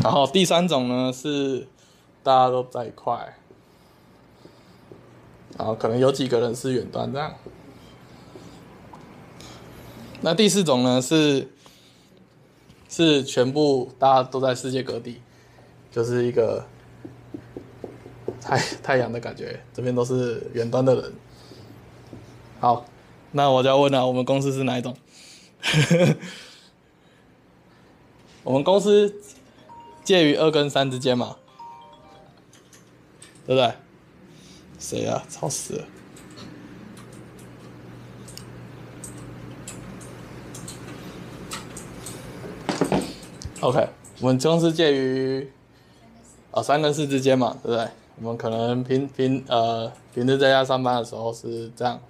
然后第三种呢是大家都在一块，然后可能有几个人是远端这样。那第四种呢是是全部大家都在世界各地，就是一个太太阳的感觉，这边都是远端的人。好，那我就要问了，我们公司是哪一种？我们公司。介于二跟三之间嘛，对不对？谁啊？吵死了。OK，我们公司介于啊三跟四之间嘛，对不对？我们可能平平呃平时在家上班的时候是这样，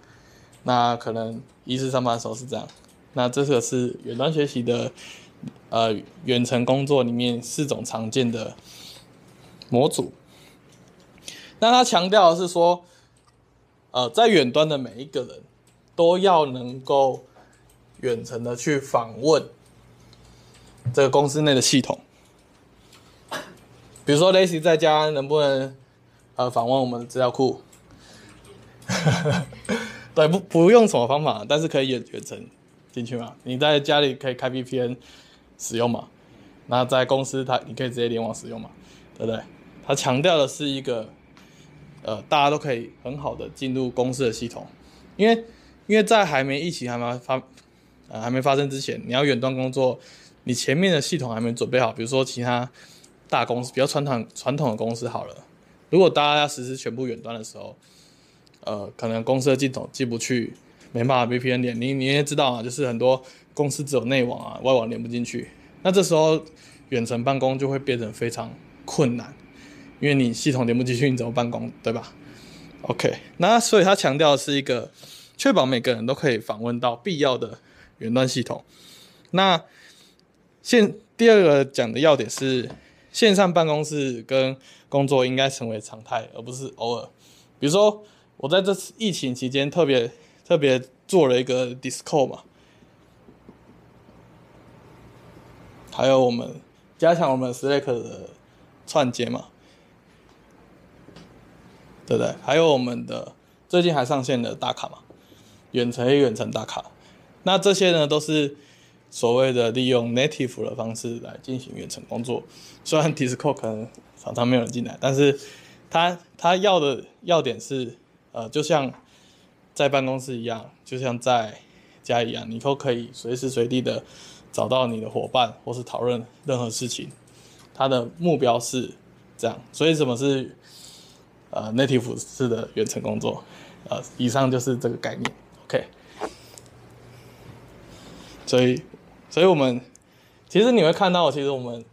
那可能一是上班的时候是这样，那这个是远端学习的。呃，远程工作里面四种常见的模组。那他强调的是说，呃，在远端的每一个人都要能够远程的去访问这个公司内的系统。比如说，Lacy 在家能不能呃访问我们的资料库？对，不不用什么方法，但是可以远远程进去嘛？你在家里可以开 VPN。使用嘛，那在公司它你可以直接联网使用嘛，对不对？它强调的是一个，呃，大家都可以很好的进入公司的系统，因为因为在还没疫情还没发，呃还没发生之前，你要远端工作，你前面的系统还没准备好，比如说其他大公司，比较传统传统的公司好了，如果大家要实施全部远端的时候，呃，可能公司的系统进不去，没办法 VPN 连，你你也知道啊，就是很多公司只有内网啊，外网连不进去，那这时候远程办公就会变得非常困难，因为你系统连不进去，你怎么办公，对吧？OK，那所以他强调的是一个确保每个人都可以访问到必要的远端系统。那现第二个讲的要点是，线上办公室跟工作应该成为常态，而不是偶尔。比如说，我在这次疫情期间特别特别做了一个 d i s c o 嘛，还有我们加强我们 Slack 的串接嘛，对不对？还有我们的最近还上线的打卡嘛，远程与远程打卡。那这些呢，都是。所谓的利用 native 的方式来进行远程工作，虽然 Discord 可能常常没有人进来，但是他他要的要点是，呃，就像在办公室一样，就像在家一样，你都可以随时随地的找到你的伙伴，或是讨论任何事情。他的目标是这样，所以什么是呃 native 式的远程工作？呃，以上就是这个概念。OK，所以。所以，我们其实你会看到，其实我们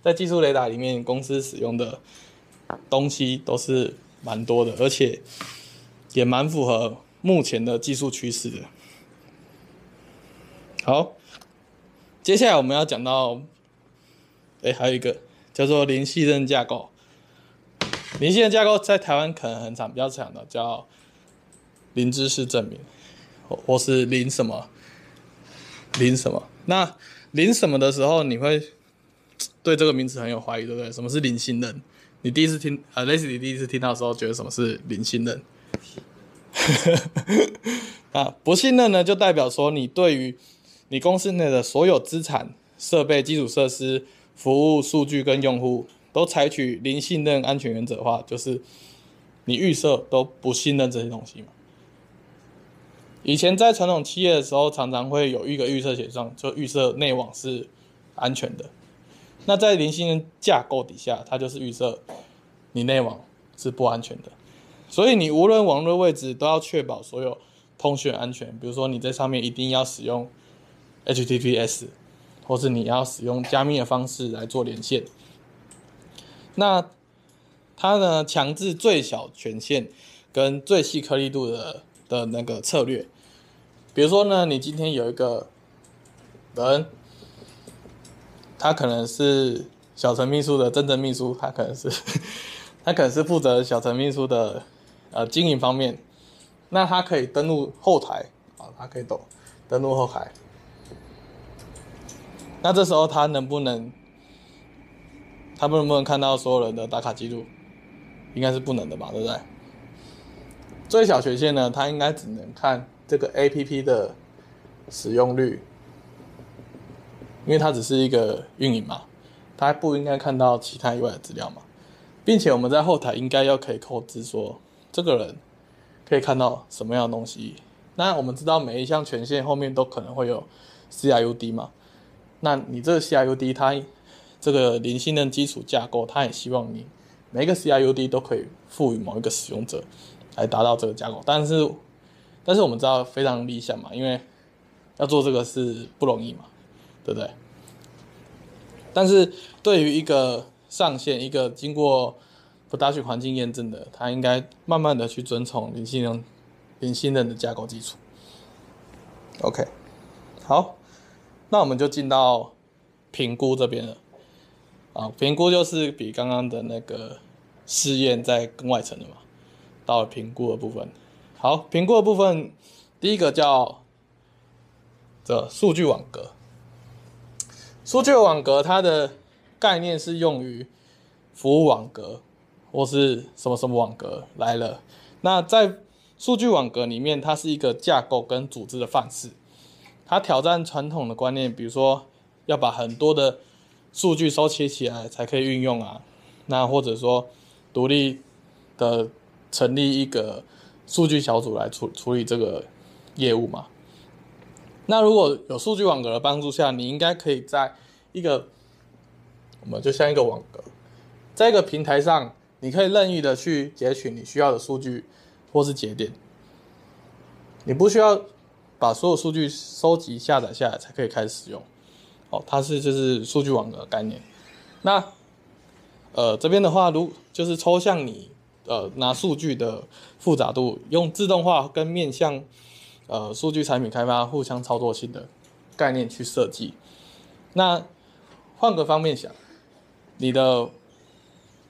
在技术雷达里面，公司使用的东西都是蛮多的，而且也蛮符合目前的技术趋势的。好，接下来我们要讲到，哎，还有一个叫做零信任架构。零信任架构在台湾可能很常比较常的叫零知识证明，或或是零什么零什么。那零什么的时候，你会对这个名词很有怀疑，对不对？什么是零信任？你第一次听啊，类似你第一次听到的时候，觉得什么是零信任？啊，不信任呢，就代表说你对于你公司内的所有资产、设备、基础设施、服务、数据跟用户，都采取零信任安全原则的话，就是你预设都不信任这些东西嘛。以前在传统企业的时候，常常会有一个预设写上，就预设内网是安全的。那在零信任架构底下，它就是预设你内网是不安全的。所以你无论网络位置都要确保所有通讯安全。比如说你在上面一定要使用 HTTPS，或是你要使用加密的方式来做连线。那它呢，强制最小权限跟最细颗粒度的的那个策略。比如说呢，你今天有一个人，他可能是小陈秘书的真正秘书，他可能是 他可能是负责小陈秘书的呃经营方面，那他可以登录后台啊，他可以登登录后台，那这时候他能不能他们能不能看到所有人的打卡记录？应该是不能的吧，对不对？最小权限呢，他应该只能看。这个 APP 的使用率，因为它只是一个运营嘛，它不应该看到其他以外的资料嘛，并且我们在后台应该要可以控制说，这个人可以看到什么样的东西。那我们知道每一项权限后面都可能会有 C I U D 嘛，那你这个 C I U D 它这个零信任基础架构，它也希望你每个 C I U D 都可以赋予某一个使用者来达到这个架构，但是。但是我们知道非常理想嘛，因为要做这个是不容易嘛，对不对？但是对于一个上线、一个经过 production 环境验证的，他应该慢慢的去遵从零信任、零信任的架构基础。OK，好，那我们就进到评估这边了。啊，评估就是比刚刚的那个试验在更外层的嘛，到了评估的部分。好，评估的部分，第一个叫这数据网格。数据网格它的概念是用于服务网格或是什么什么网格来了。那在数据网格里面，它是一个架构跟组织的范式。它挑战传统的观念，比如说要把很多的数据收集起来才可以运用啊。那或者说独立的成立一个。数据小组来处处理这个业务嘛？那如果有数据网格的帮助下，你应该可以在一个，我们就像一个网格，在一个平台上，你可以任意的去截取你需要的数据或是节点，你不需要把所有数据收集下载下来才可以开始使用。哦，它是就是数据网的概念。那呃这边的话，如就是抽象你呃拿数据的复杂度，用自动化跟面向呃数据产品开发互相操作性的概念去设计。那换个方面想，你的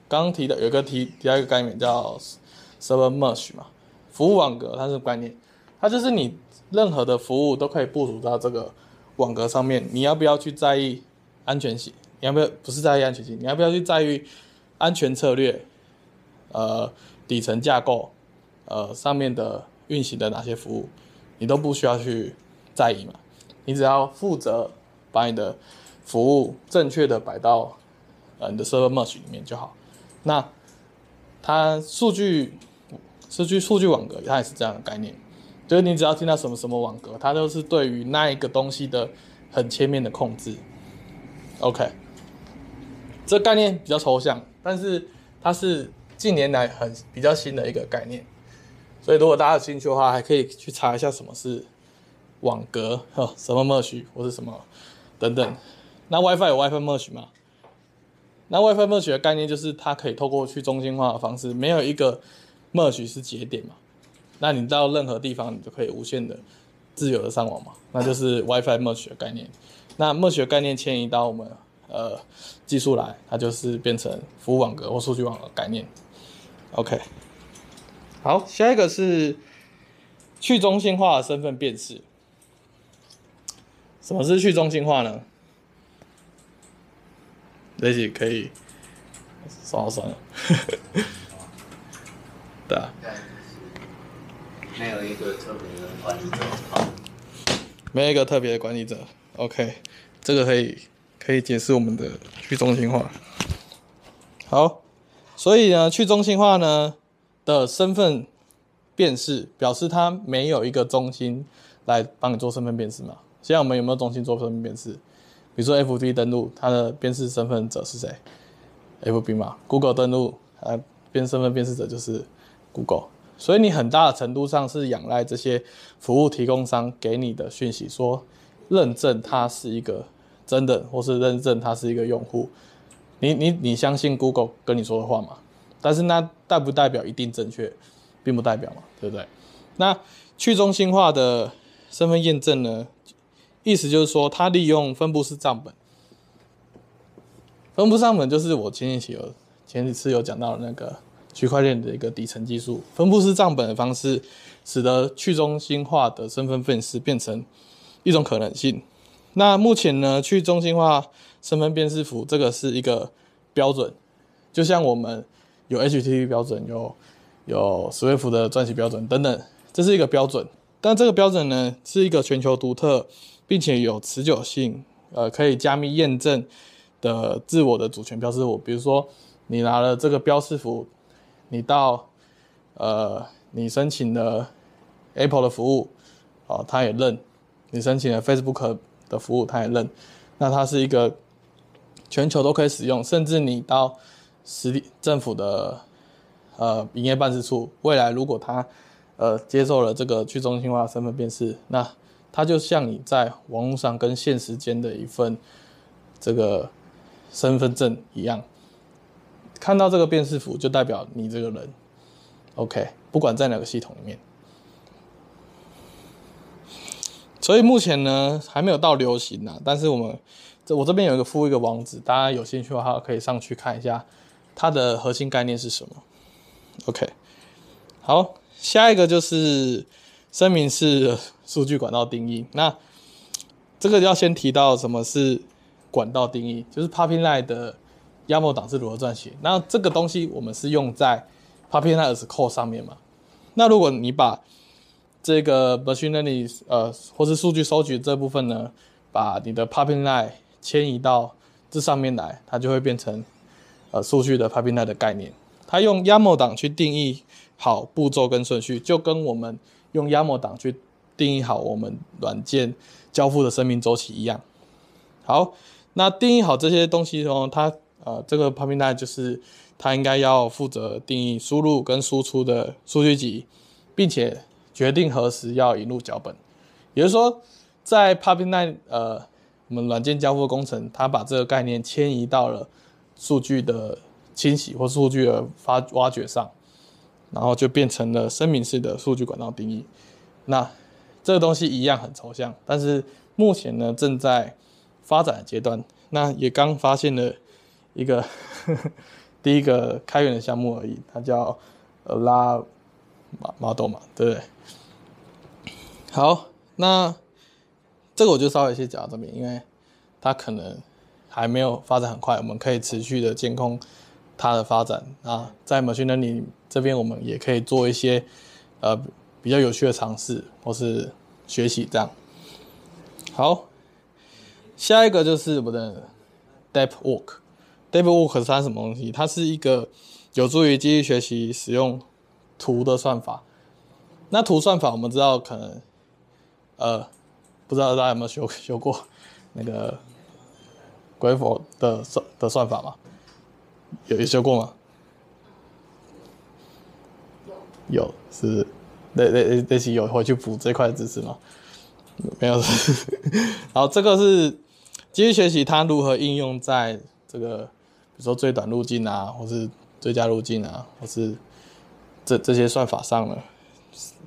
刚刚提的有一个提第二个概念叫 server mesh 嘛，服务网格，它是概念，它就是你任何的服务都可以部署到这个网格上面，你要不要去在意安全性？你要不要不是在意安全性？你要不要去在意安全策略？呃，底层架构，呃，上面的运行的哪些服务，你都不需要去在意嘛，你只要负责把你的服务正确的摆到呃你的 server mesh 里面就好。那它数据数据数据网格，它也是这样的概念，就是你只要听到什么什么网格，它都是对于那一个东西的很切面的控制。OK，这概念比较抽象，但是它是近年来很比较新的一个概念，所以如果大家有兴趣的话，还可以去查一下什么是网格，哈，什么 mesh 或是什么等等。那 WiFi 有 WiFi mesh 吗？那 WiFi merge 的概念就是它可以透过去中心化的方式，没有一个 merge 是节点嘛，那你到任何地方你就可以无限的自由的上网嘛，那就是 WiFi merge 的概念。那 merge 的概念迁移到我们呃技术来，它就是变成服务网格或数据网格概念。OK，好，下一个是去中心化的身份辨识。什么是去中心化呢？这些可以算了算了，对啊，没有一个特别的管理者，好，没有一个特别的管理者，OK，这个可以可以解释我们的去中心化。好，所以呢，去中心化呢的身份辨识，表示它没有一个中心来帮你做身份辨识嘛？现在我们有没有中心做身份辨识？比如说，FB 登录，它的辨识身份者是谁？FB 嘛。Google 登录，它辨身份辨识者就是 Google。所以你很大的程度上是仰赖这些服务提供商给你的讯息，说认证它是一个真的，或是认证它是一个用户。你你你相信 Google 跟你说的话吗？但是那代不代表一定正确，并不代表嘛，对不对？那去中心化的身份验证呢？意思就是说，它利用分布式账本。分布式账本就是我前几期有前几次有讲到的那个区块链的一个底层技术。分布式账本的方式，使得去中心化的身份辨识变成一种可能性。那目前呢，去中心化身份辨识符这个是一个标准，就像我们有 HTTP 标准，有有 Swift 的撰写标准等等，这是一个标准。但这个标准呢，是一个全球独特。并且有持久性，呃，可以加密验证的自我的主权标识符。比如说，你拿了这个标识符，你到呃，你申请了 Apple 的服务，哦，它也认；你申请了 Facebook 的服务，它也认。那它是一个全球都可以使用，甚至你到实体政府的呃营业办事处，未来如果它呃接受了这个去中心化身份辨识，那它就像你在网络上跟现实间的一份这个身份证一样，看到这个辨识符就代表你这个人，OK，不管在哪个系统里面。所以目前呢还没有到流行呢，但是我们这我这边有一个附一个网址，大家有兴趣的话可以上去看一下它的核心概念是什么。OK，好，下一个就是。声明是数据管道定义。那这个要先提到什么是管道定义，就是 Pipelines 的 YAML 档是如何撰写。那这个东西我们是用在 Pipelines code 上面嘛？那如果你把这个 machine learning 呃，或是数据收集这部分呢，把你的 Pipeline 迁移到这上面来，它就会变成呃数据的 Pipeline 的概念。它用 YAML 档去定义好步骤跟顺序，就跟我们用 YAML 档去定义好我们软件交付的生命周期一样。好，那定义好这些东西后，它呃，这个 pipeline 就是它应该要负责定义输入跟输出的数据集，并且决定何时要引入脚本。也就是说，在 pipeline，呃，我们软件交付工程，它把这个概念迁移到了数据的清洗或数据的发挖掘上，然后就变成了声明式的数据管道定义。那这个东西一样很抽象，但是目前呢正在发展的阶段。那也刚发现了一个呵呵 第一个开源的项目而已，它叫呃拉马 model 嘛，对不对？好。那这个我就稍微先讲到这边，因为它可能还没有发展很快，我们可以持续的监控它的发展啊。在 machine learning 这边，我们也可以做一些呃比较有趣的尝试或是学习这样。好，下一个就是我的 Deep Work。Depth Work 是它什么东西？它是一个有助于机器学习使用图的算法。那图算法我们知道可能。呃，不知道大家有没有修修过那个 Graph 的算的算法吗？有有修过吗？有，是那那那期有回去补这块知识吗？没有。然后 这个是机器学习，它如何应用在这个，比如说最短路径啊，或是最佳路径啊，或是这这些算法上了？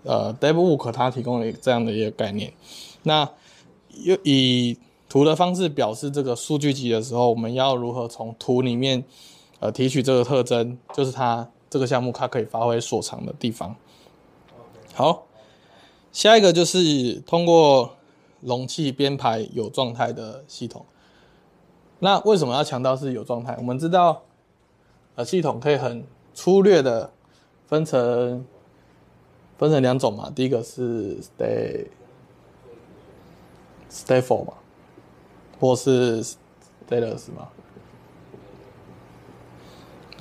呃，Dev work 它提供了这样的一个概念。那又以图的方式表示这个数据集的时候，我们要如何从图里面呃提取这个特征，就是它这个项目它可以发挥所长的地方。好，下一个就是通过容器编排有状态的系统。那为什么要强调是有状态？我们知道，呃，系统可以很粗略的分成。分成两种嘛，第一个是 stay，stay for 嘛，或是 stateless 嘛。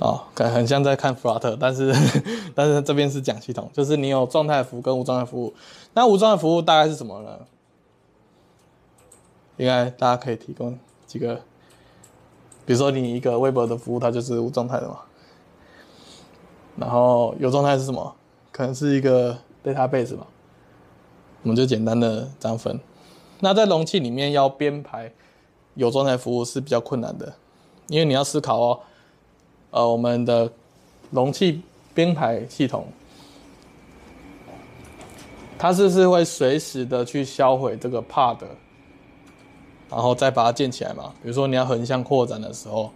哦，感觉很像在看 Flutter，但是 但是这边是讲系统，就是你有状态服务跟无状态服务。那无状态服务大概是什么呢？应该大家可以提供几个，比如说你一个 Web 的服务，它就是无状态的嘛。然后有状态是什么？可能是一个 database 吧，我们就简单的这样分。那在容器里面要编排有状态服务是比较困难的，因为你要思考哦，呃，我们的容器编排系统，它是不是会随时的去销毁这个 pod，然后再把它建起来嘛？比如说你要横向扩展的时候，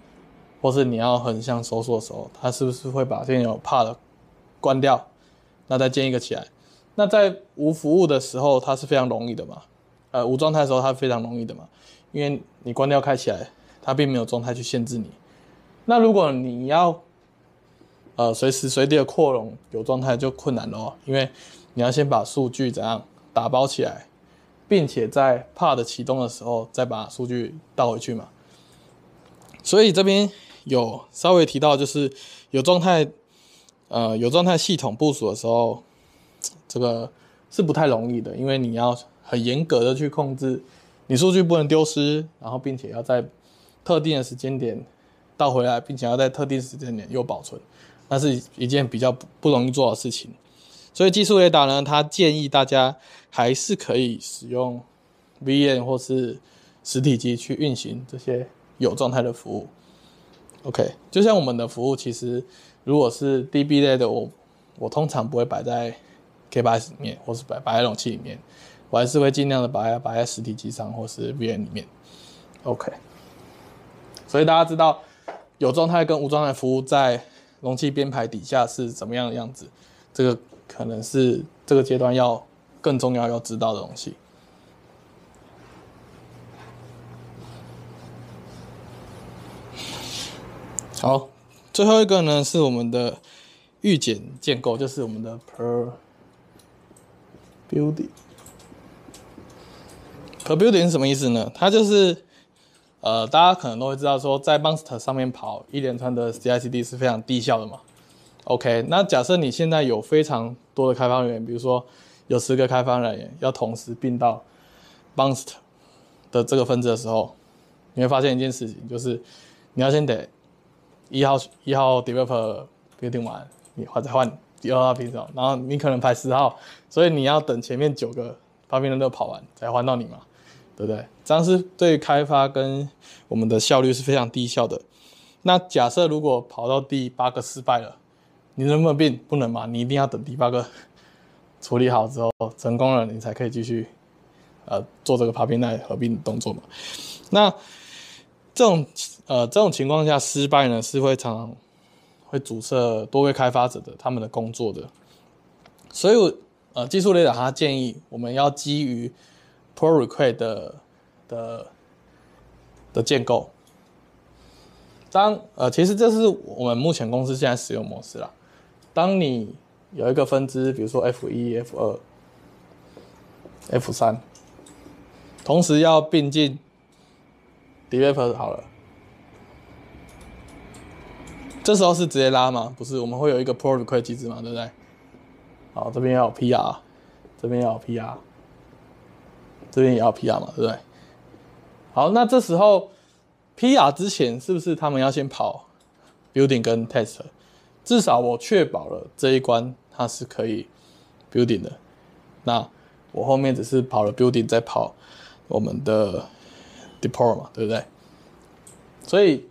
或是你要横向收缩的时候，它是不是会把现有怕的关掉？那再建一个起来，那在无服务的时候，它是非常容易的嘛？呃，无状态的时候，它非常容易的嘛？因为你关掉开起来，它并没有状态去限制你。那如果你要呃随时随地的扩容有状态，就困难了哦，因为你要先把数据怎样打包起来，并且在 pod 启动的时候再把数据倒回去嘛。所以这边有稍微提到，就是有状态。呃，有状态系统部署的时候，这个是不太容易的，因为你要很严格的去控制，你数据不能丢失，然后并且要在特定的时间点倒回来，并且要在特定时间点又保存，那是一件比较不容易做的事情。所以技术雷达呢，它建议大家还是可以使用 VM 或是实体机去运行这些有状态的服务。OK，就像我们的服务其实。如果是 DB 类的，我我通常不会摆在 K8s 里面，或是摆摆在容器里面，我还是会尽量的摆在摆在实体机上或是 VM 里面。OK，所以大家知道有状态跟无状态服务在容器编排底下是怎么样的样子，这个可能是这个阶段要更重要要知道的东西。好。最后一个呢，是我们的预检建构，就是我们的 per building。per building 是什么意思呢？它就是呃，大家可能都会知道说，在 b o n s t e r 上面跑一连串的 CI/CD 是非常低效的嘛。OK，那假设你现在有非常多的开发人员，比如说有十个开发人员要同时并到 Monster 的这个分支的时候，你会发现一件事情，就是你要先得一号一号 developer build 完，你换再换第二号品种，然后你可能排十号，所以你要等前面九个 pumping 都跑完才换到你嘛，对不对？这样是对开发跟我们的效率是非常低效的。那假设如果跑到第八个失败了，你能不能并？不能嘛，你一定要等第八个处理好之后成功了，你才可以继续呃做这个合并、再合并的动作嘛。那这种呃这种情况下失败呢，是会常常会阻塞多位开发者的他们的工作的。所以呃技术雷达他建议我们要基于 pull request 的的的建构。当呃其实这是我们目前公司现在使用模式啦。当你有一个分支，比如说 F 一、F 二、F 三，同时要并进 developer 好了，这时候是直接拉吗？不是，我们会有一个 pull request 机制嘛，对不对？好，这边要有 PR，这边要有 PR，这边也要 PR 嘛，对不对？好，那这时候 PR 之前是不是他们要先跑 building 跟 test？至少我确保了这一关它是可以 building 的，那我后面只是跑了 building 再跑我们的 deploy 嘛，对不对？所以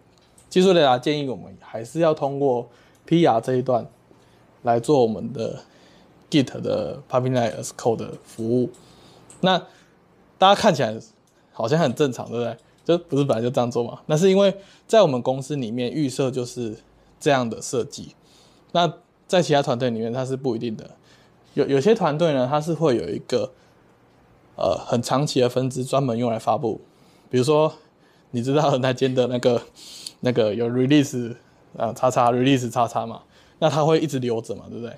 技术雷达建议我们还是要通过 PR 这一段来做我们的 Git 的 pumping line as code 的服务。那大家看起来好像很正常，对不对？就不是本来就这样做嘛？那是因为在我们公司里面预设就是这样的设计。那在其他团队里面，它是不一定的。有有些团队呢，它是会有一个呃很长期的分支，专门用来发布。比如说，你知道那间的那个 那个有 release 啊叉叉 release 叉叉嘛，那它会一直留着嘛，对不对？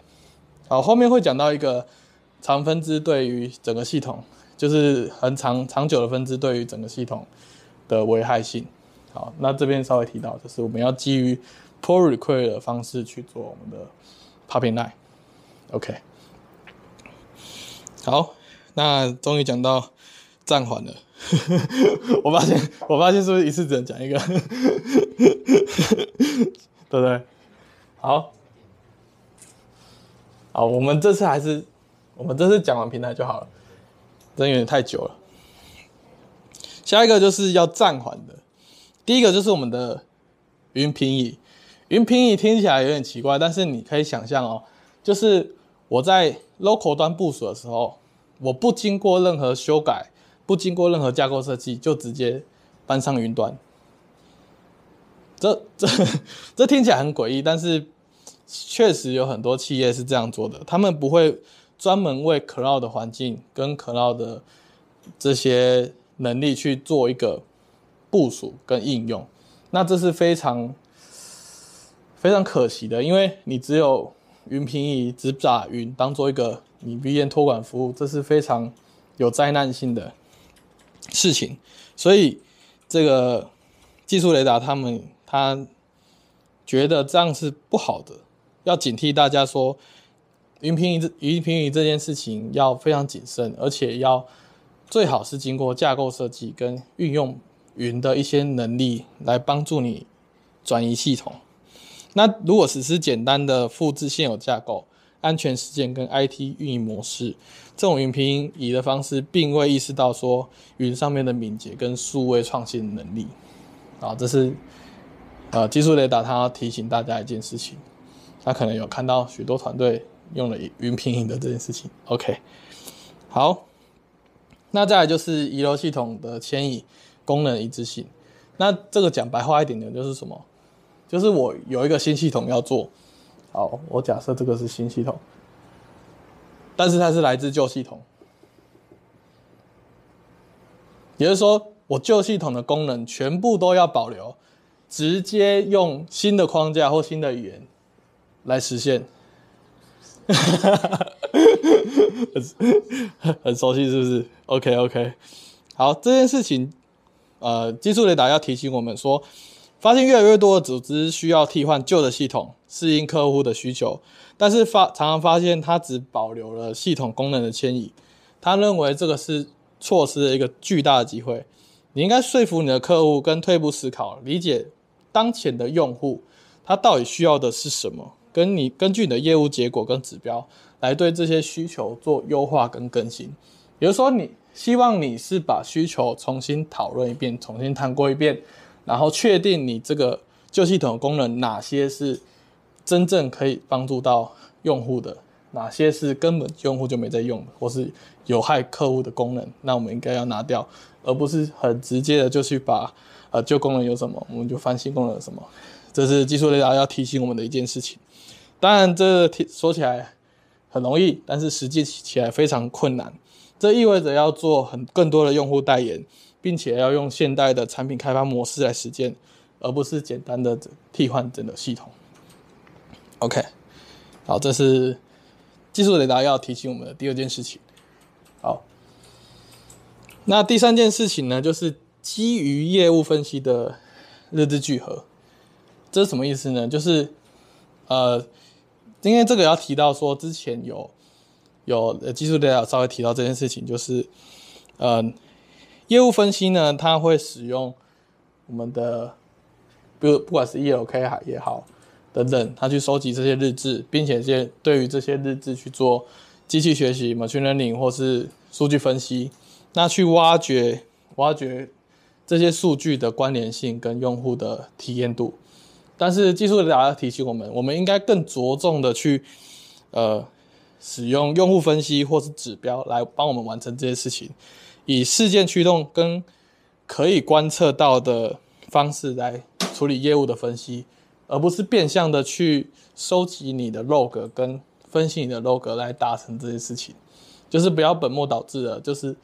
好，后面会讲到一个长分支对于整个系统，就是很长长久的分支对于整个系统的危害性。好，那这边稍微提到，就是我们要基于 pull request 的方式去做我们的 Popping line，OK，好，那终于讲到暂缓了，我发现，我发现是不是一次只能讲一个，对不对？好，好，我们这次还是，我们这次讲完平台就好了，真有点太久了。下一个就是要暂缓的，第一个就是我们的云平移云平移听起来有点奇怪，但是你可以想象哦，就是我在 local 端部署的时候，我不经过任何修改，不经过任何架构设计，就直接搬上云端。这 这这听起来很诡异，但是确实有很多企业是这样做的，他们不会专门为 cloud 的环境跟 cloud 的这些能力去做一个部署跟应用，那这是非常。非常可惜的，因为你只有云平移，只把云当做一个你 VM 托管服务，这是非常有灾难性的事情。所以这个技术雷达他们他觉得这样是不好的，要警惕大家说，云平移云平移这件事情要非常谨慎，而且要最好是经过架构设计跟运用云的一些能力来帮助你转移系统。那如果实施简单的复制现有架构、安全实践跟 IT 运营模式，这种云平移的方式，并未意识到说云上面的敏捷跟数位创新能力。啊，这是呃技术雷达，它要提醒大家一件事情，他可能有看到许多团队用了云平移的这件事情。OK，好，那再来就是遗留系统的迁移功能一致性。那这个讲白话一点点就是什么？就是我有一个新系统要做，好，我假设这个是新系统，但是它是来自旧系统，也就是说，我旧系统的功能全部都要保留，直接用新的框架或新的语言来实现，很熟悉是不是？OK OK，好，这件事情，呃，技术雷达要提醒我们说。发现越来越多的组织需要替换旧的系统，适应客户的需求，但是发常常发现它只保留了系统功能的迁移。他认为这个是错失了一个巨大的机会。你应该说服你的客户跟退步思考，理解当前的用户他到底需要的是什么，跟你根据你的业务结果跟指标来对这些需求做优化跟更新。比如说，你希望你是把需求重新讨论一遍，重新谈过一遍，然后确定你这个旧系统的功能哪些是真正可以帮助到用户的，哪些是根本用户就没在用的，或是有害客户的功能，那我们应该要拿掉，而不是很直接的就去把呃旧功能有什么，我们就翻新功能有什么。这是技术雷达要提醒我们的一件事情。当然，这说起来很容易，但是实际起来非常困难。这意味着要做很更多的用户代言，并且要用现代的产品开发模式来实践，而不是简单的替换整个系统。OK，好，这是技术雷达要提醒我们的第二件事情。好，那第三件事情呢，就是基于业务分析的日志聚合。这是什么意思呢？就是，呃，今天这个要提到说，之前有有技术雷达稍微提到这件事情，就是，呃，业务分析呢，它会使用我们的，比如不管是 ELK 还也好，等等，它去收集这些日志，并且这对于这些日志去做机器学习、machine learning 或是数据分析，那去挖掘挖掘这些数据的关联性跟用户的体验度。但是技术雷达提醒我们，我们应该更着重的去，呃，使用用户分析或是指标来帮我们完成这些事情，以事件驱动跟可以观测到的方式来处理业务的分析，而不是变相的去收集你的 log 跟分析你的 log 来达成这些事情，就是不要本末倒置了。就是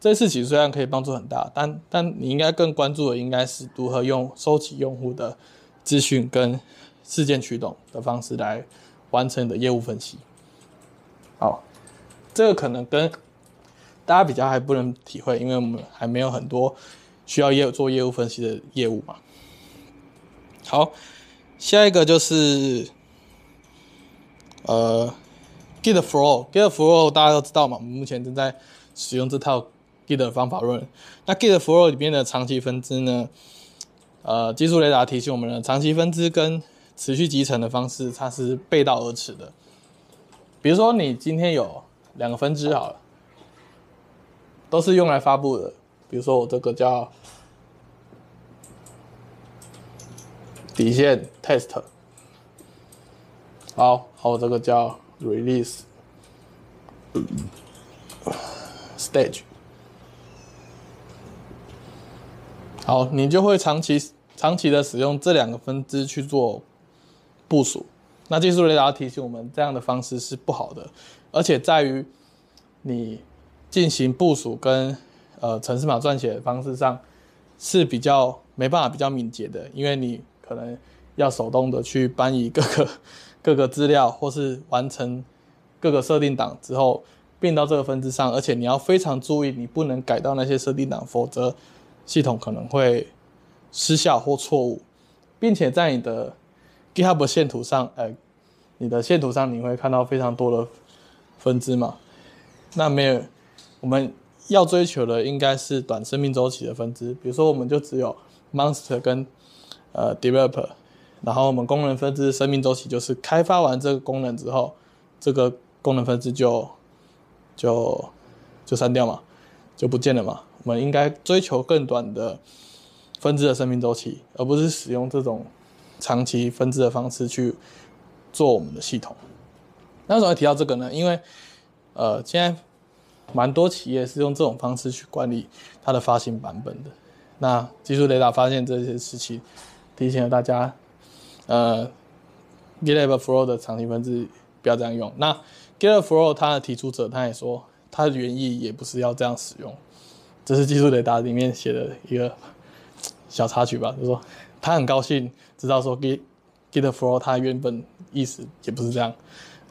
这事情虽然可以帮助很大，但但你应该更关注的应该是如何用收集用户的。资讯跟事件驱动的方式来完成你的业务分析。好，这个可能跟大家比较还不能体会，因为我们还没有很多需要业做业务分析的业务嘛。好，下一个就是呃 Git Flow Git Flow 大家都知道嘛，我们目前正在使用这套 Git 方法论。那 Git Flow 里面的长期分支呢？呃，技术雷达提醒我们的长期分支跟持续集成的方式，它是背道而驰的。比如说，你今天有两个分支好了，都是用来发布的。比如说，我这个叫底线 test，好，好，我这个叫 release stage。好，你就会长期长期的使用这两个分支去做部署。那技术雷达提醒我们，这样的方式是不好的，而且在于你进行部署跟呃程式码撰写的方式上是比较没办法比较敏捷的，因为你可能要手动的去搬移各个 各个资料，或是完成各个设定档之后并到这个分支上，而且你要非常注意，你不能改到那些设定档，否则。系统可能会失效或错误，并且在你的 GitHub 线图上，呃，你的线图上你会看到非常多的分支嘛？那没有，我们要追求的应该是短生命周期的分支，比如说我们就只有 Monster 跟呃 Developer，然后我们功能分支生命周期就是开发完这个功能之后，这个功能分支就就就删掉嘛，就不见了嘛。我们应该追求更短的分支的生命周期，而不是使用这种长期分支的方式去做我们的系统。那为什么会提到这个呢？因为呃，现在蛮多企业是用这种方式去管理它的发行版本的。那技术雷达发现这些事情，提醒了大家，呃，GitLab Flow 的长期分支不要这样用。那 GitLab Flow 它的提出者他也说，他的原意也不是要这样使用。这是技术雷达里面写的一个小插曲吧，就是说他很高兴知道说 Git Git Flow 它原本意思也不是这样。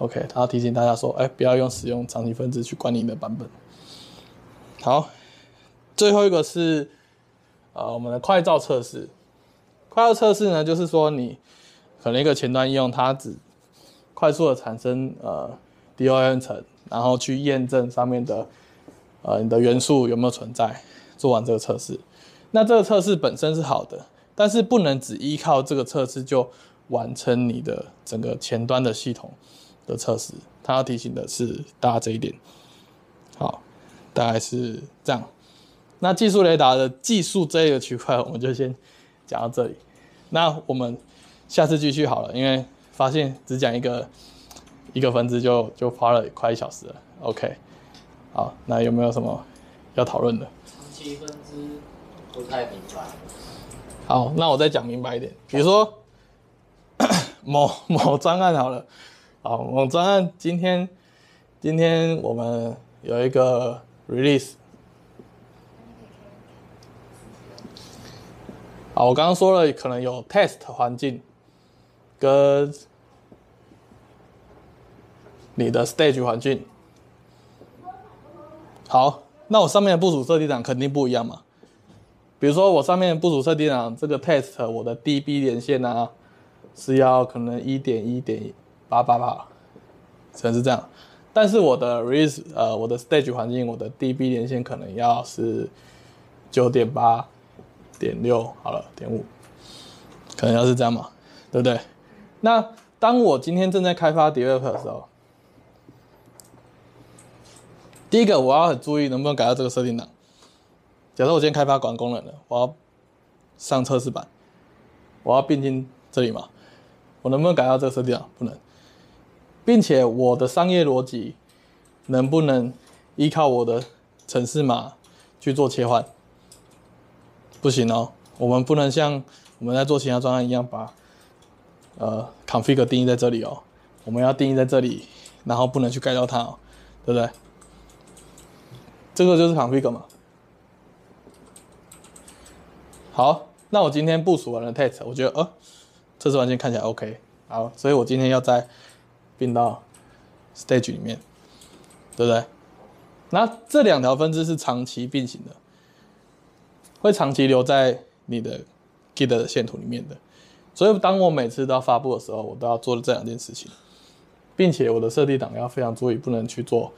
OK，他要提醒大家说，哎，不要用使用长期分支去管理你的版本。好，最后一个是呃我们的快照测试。快照测试呢，就是说你可能一个前端应用它只快速的产生呃 DOM 层，然后去验证上面的。呃，你的元素有没有存在？做完这个测试，那这个测试本身是好的，但是不能只依靠这个测试就完成你的整个前端的系统的测试。他要提醒的是大家这一点。好，大概是这样。那技术雷达的技术这一个区块，我们就先讲到这里。那我们下次继续好了，因为发现只讲一个一个分支就就花了快一小时了。OK，好，那有没有什么要讨论的？长期分支不太明白。好，那我再讲明白一点。比如说 某某专案好了，好，某专案今天今天我们有一个 release。好，我刚刚说了，可能有 test 环境跟你的 stage 环境。好，那我上面的部署设定档肯定不一样嘛。比如说我上面部署设定档这个 test，我的 DB 连线啊是要可能一点一点八八八，可能是这样。但是我的 release 呃我的 stage 环境，我的 DB 连线可能要是九点八。点六好了，点五，可能要是这样嘛，对不对？那当我今天正在开发 developer 的时候，第一个我要很注意能不能改到这个设定档。假设我今天开发管功能了，我要上测试版，我要并进这里嘛，我能不能改到这个设定档？不能，并且我的商业逻辑能不能依靠我的城市码去做切换？不行哦，我们不能像我们在做其他专案一样把呃 config 定义在这里哦，我们要定义在这里，然后不能去改掉它哦，对不对？这个就是 config 嘛。好，那我今天部署完了 test，我觉得呃测试环境看起来 OK，好，所以我今天要在并到 stage 里面，对不对？那这两条分支是长期并行的。会长期留在你的 Git 的线图里面的，所以当我每次都要发布的时候，我都要做这两件事情，并且我的设定档要非常注意，不能去做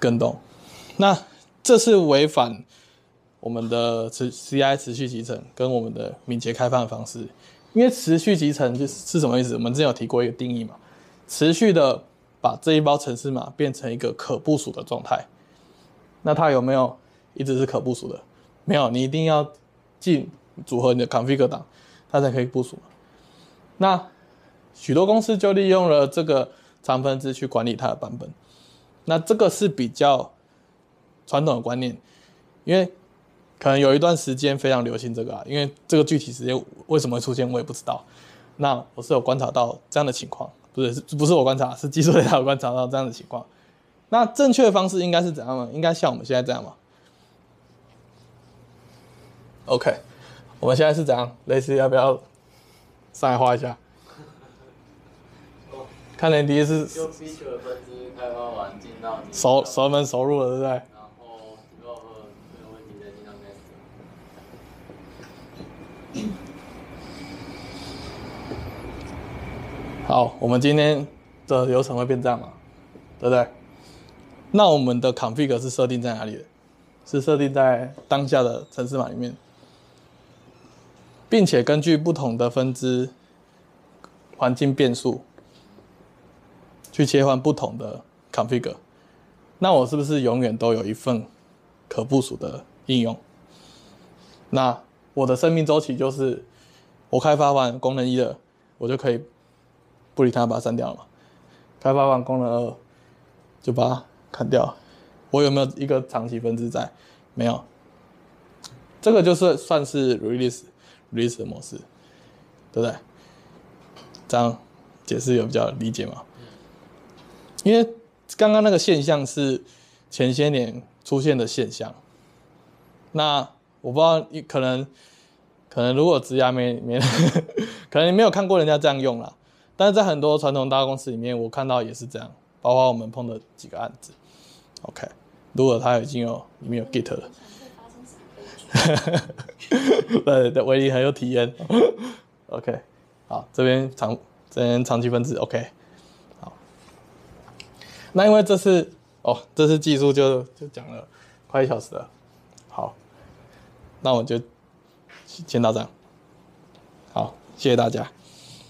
更动。那这是违反我们的持 CI 持续集成跟我们的敏捷开放的方式，因为持续集成就是是什么意思？我们之前有提过一个定义嘛，持续的把这一包程式码变成一个可部署的状态，那它有没有一直是可部署的？没有，你一定要进组合你的 config 档，它才可以部署。那许多公司就利用了这个长分支去管理它的版本。那这个是比较传统的观念，因为可能有一段时间非常流行这个啊。因为这个具体时间为什么会出现，我也不知道。那我是有观察到这样的情况，不是不是我观察，是技术雷达有观察到这样的情况。那正确的方式应该是怎样呢？应该像我们现在这样吗。OK，我们现在是怎样？类似要不要上来画一下？看你第一次用 feature 的分支开发完进到熟熟门熟路了，对不对？然后 developer 没有问题再进到 next。好，我们今天的流程会变这样嘛？对不对？那我们的 config 是设定在哪里的？是设定在当下的程式码里面。并且根据不同的分支环境变数去切换不同的 config，那我是不是永远都有一份可部署的应用？那我的生命周期就是我开发完功能一了，我就可以不理它，把它删掉了。开发完功能二就把它砍掉。我有没有一个长期分支在？没有。这个就是算是 release。release 的模式，对不对？这样解释有比较理解吗？因为刚刚那个现象是前些年出现的现象。那我不知道你，可能可能如果职涯没没，可能你没有看过人家这样用啦。但是在很多传统大公司里面，我看到也是这样，包括我们碰的几个案子。OK，如果他已经有里面有 Git 了。对 对，威力很有体验。OK，好，这边长这边长期分子 OK，好。那因为这次哦，这次技术就就讲了快一小时了。好，那我就先到这样。好，谢谢大家。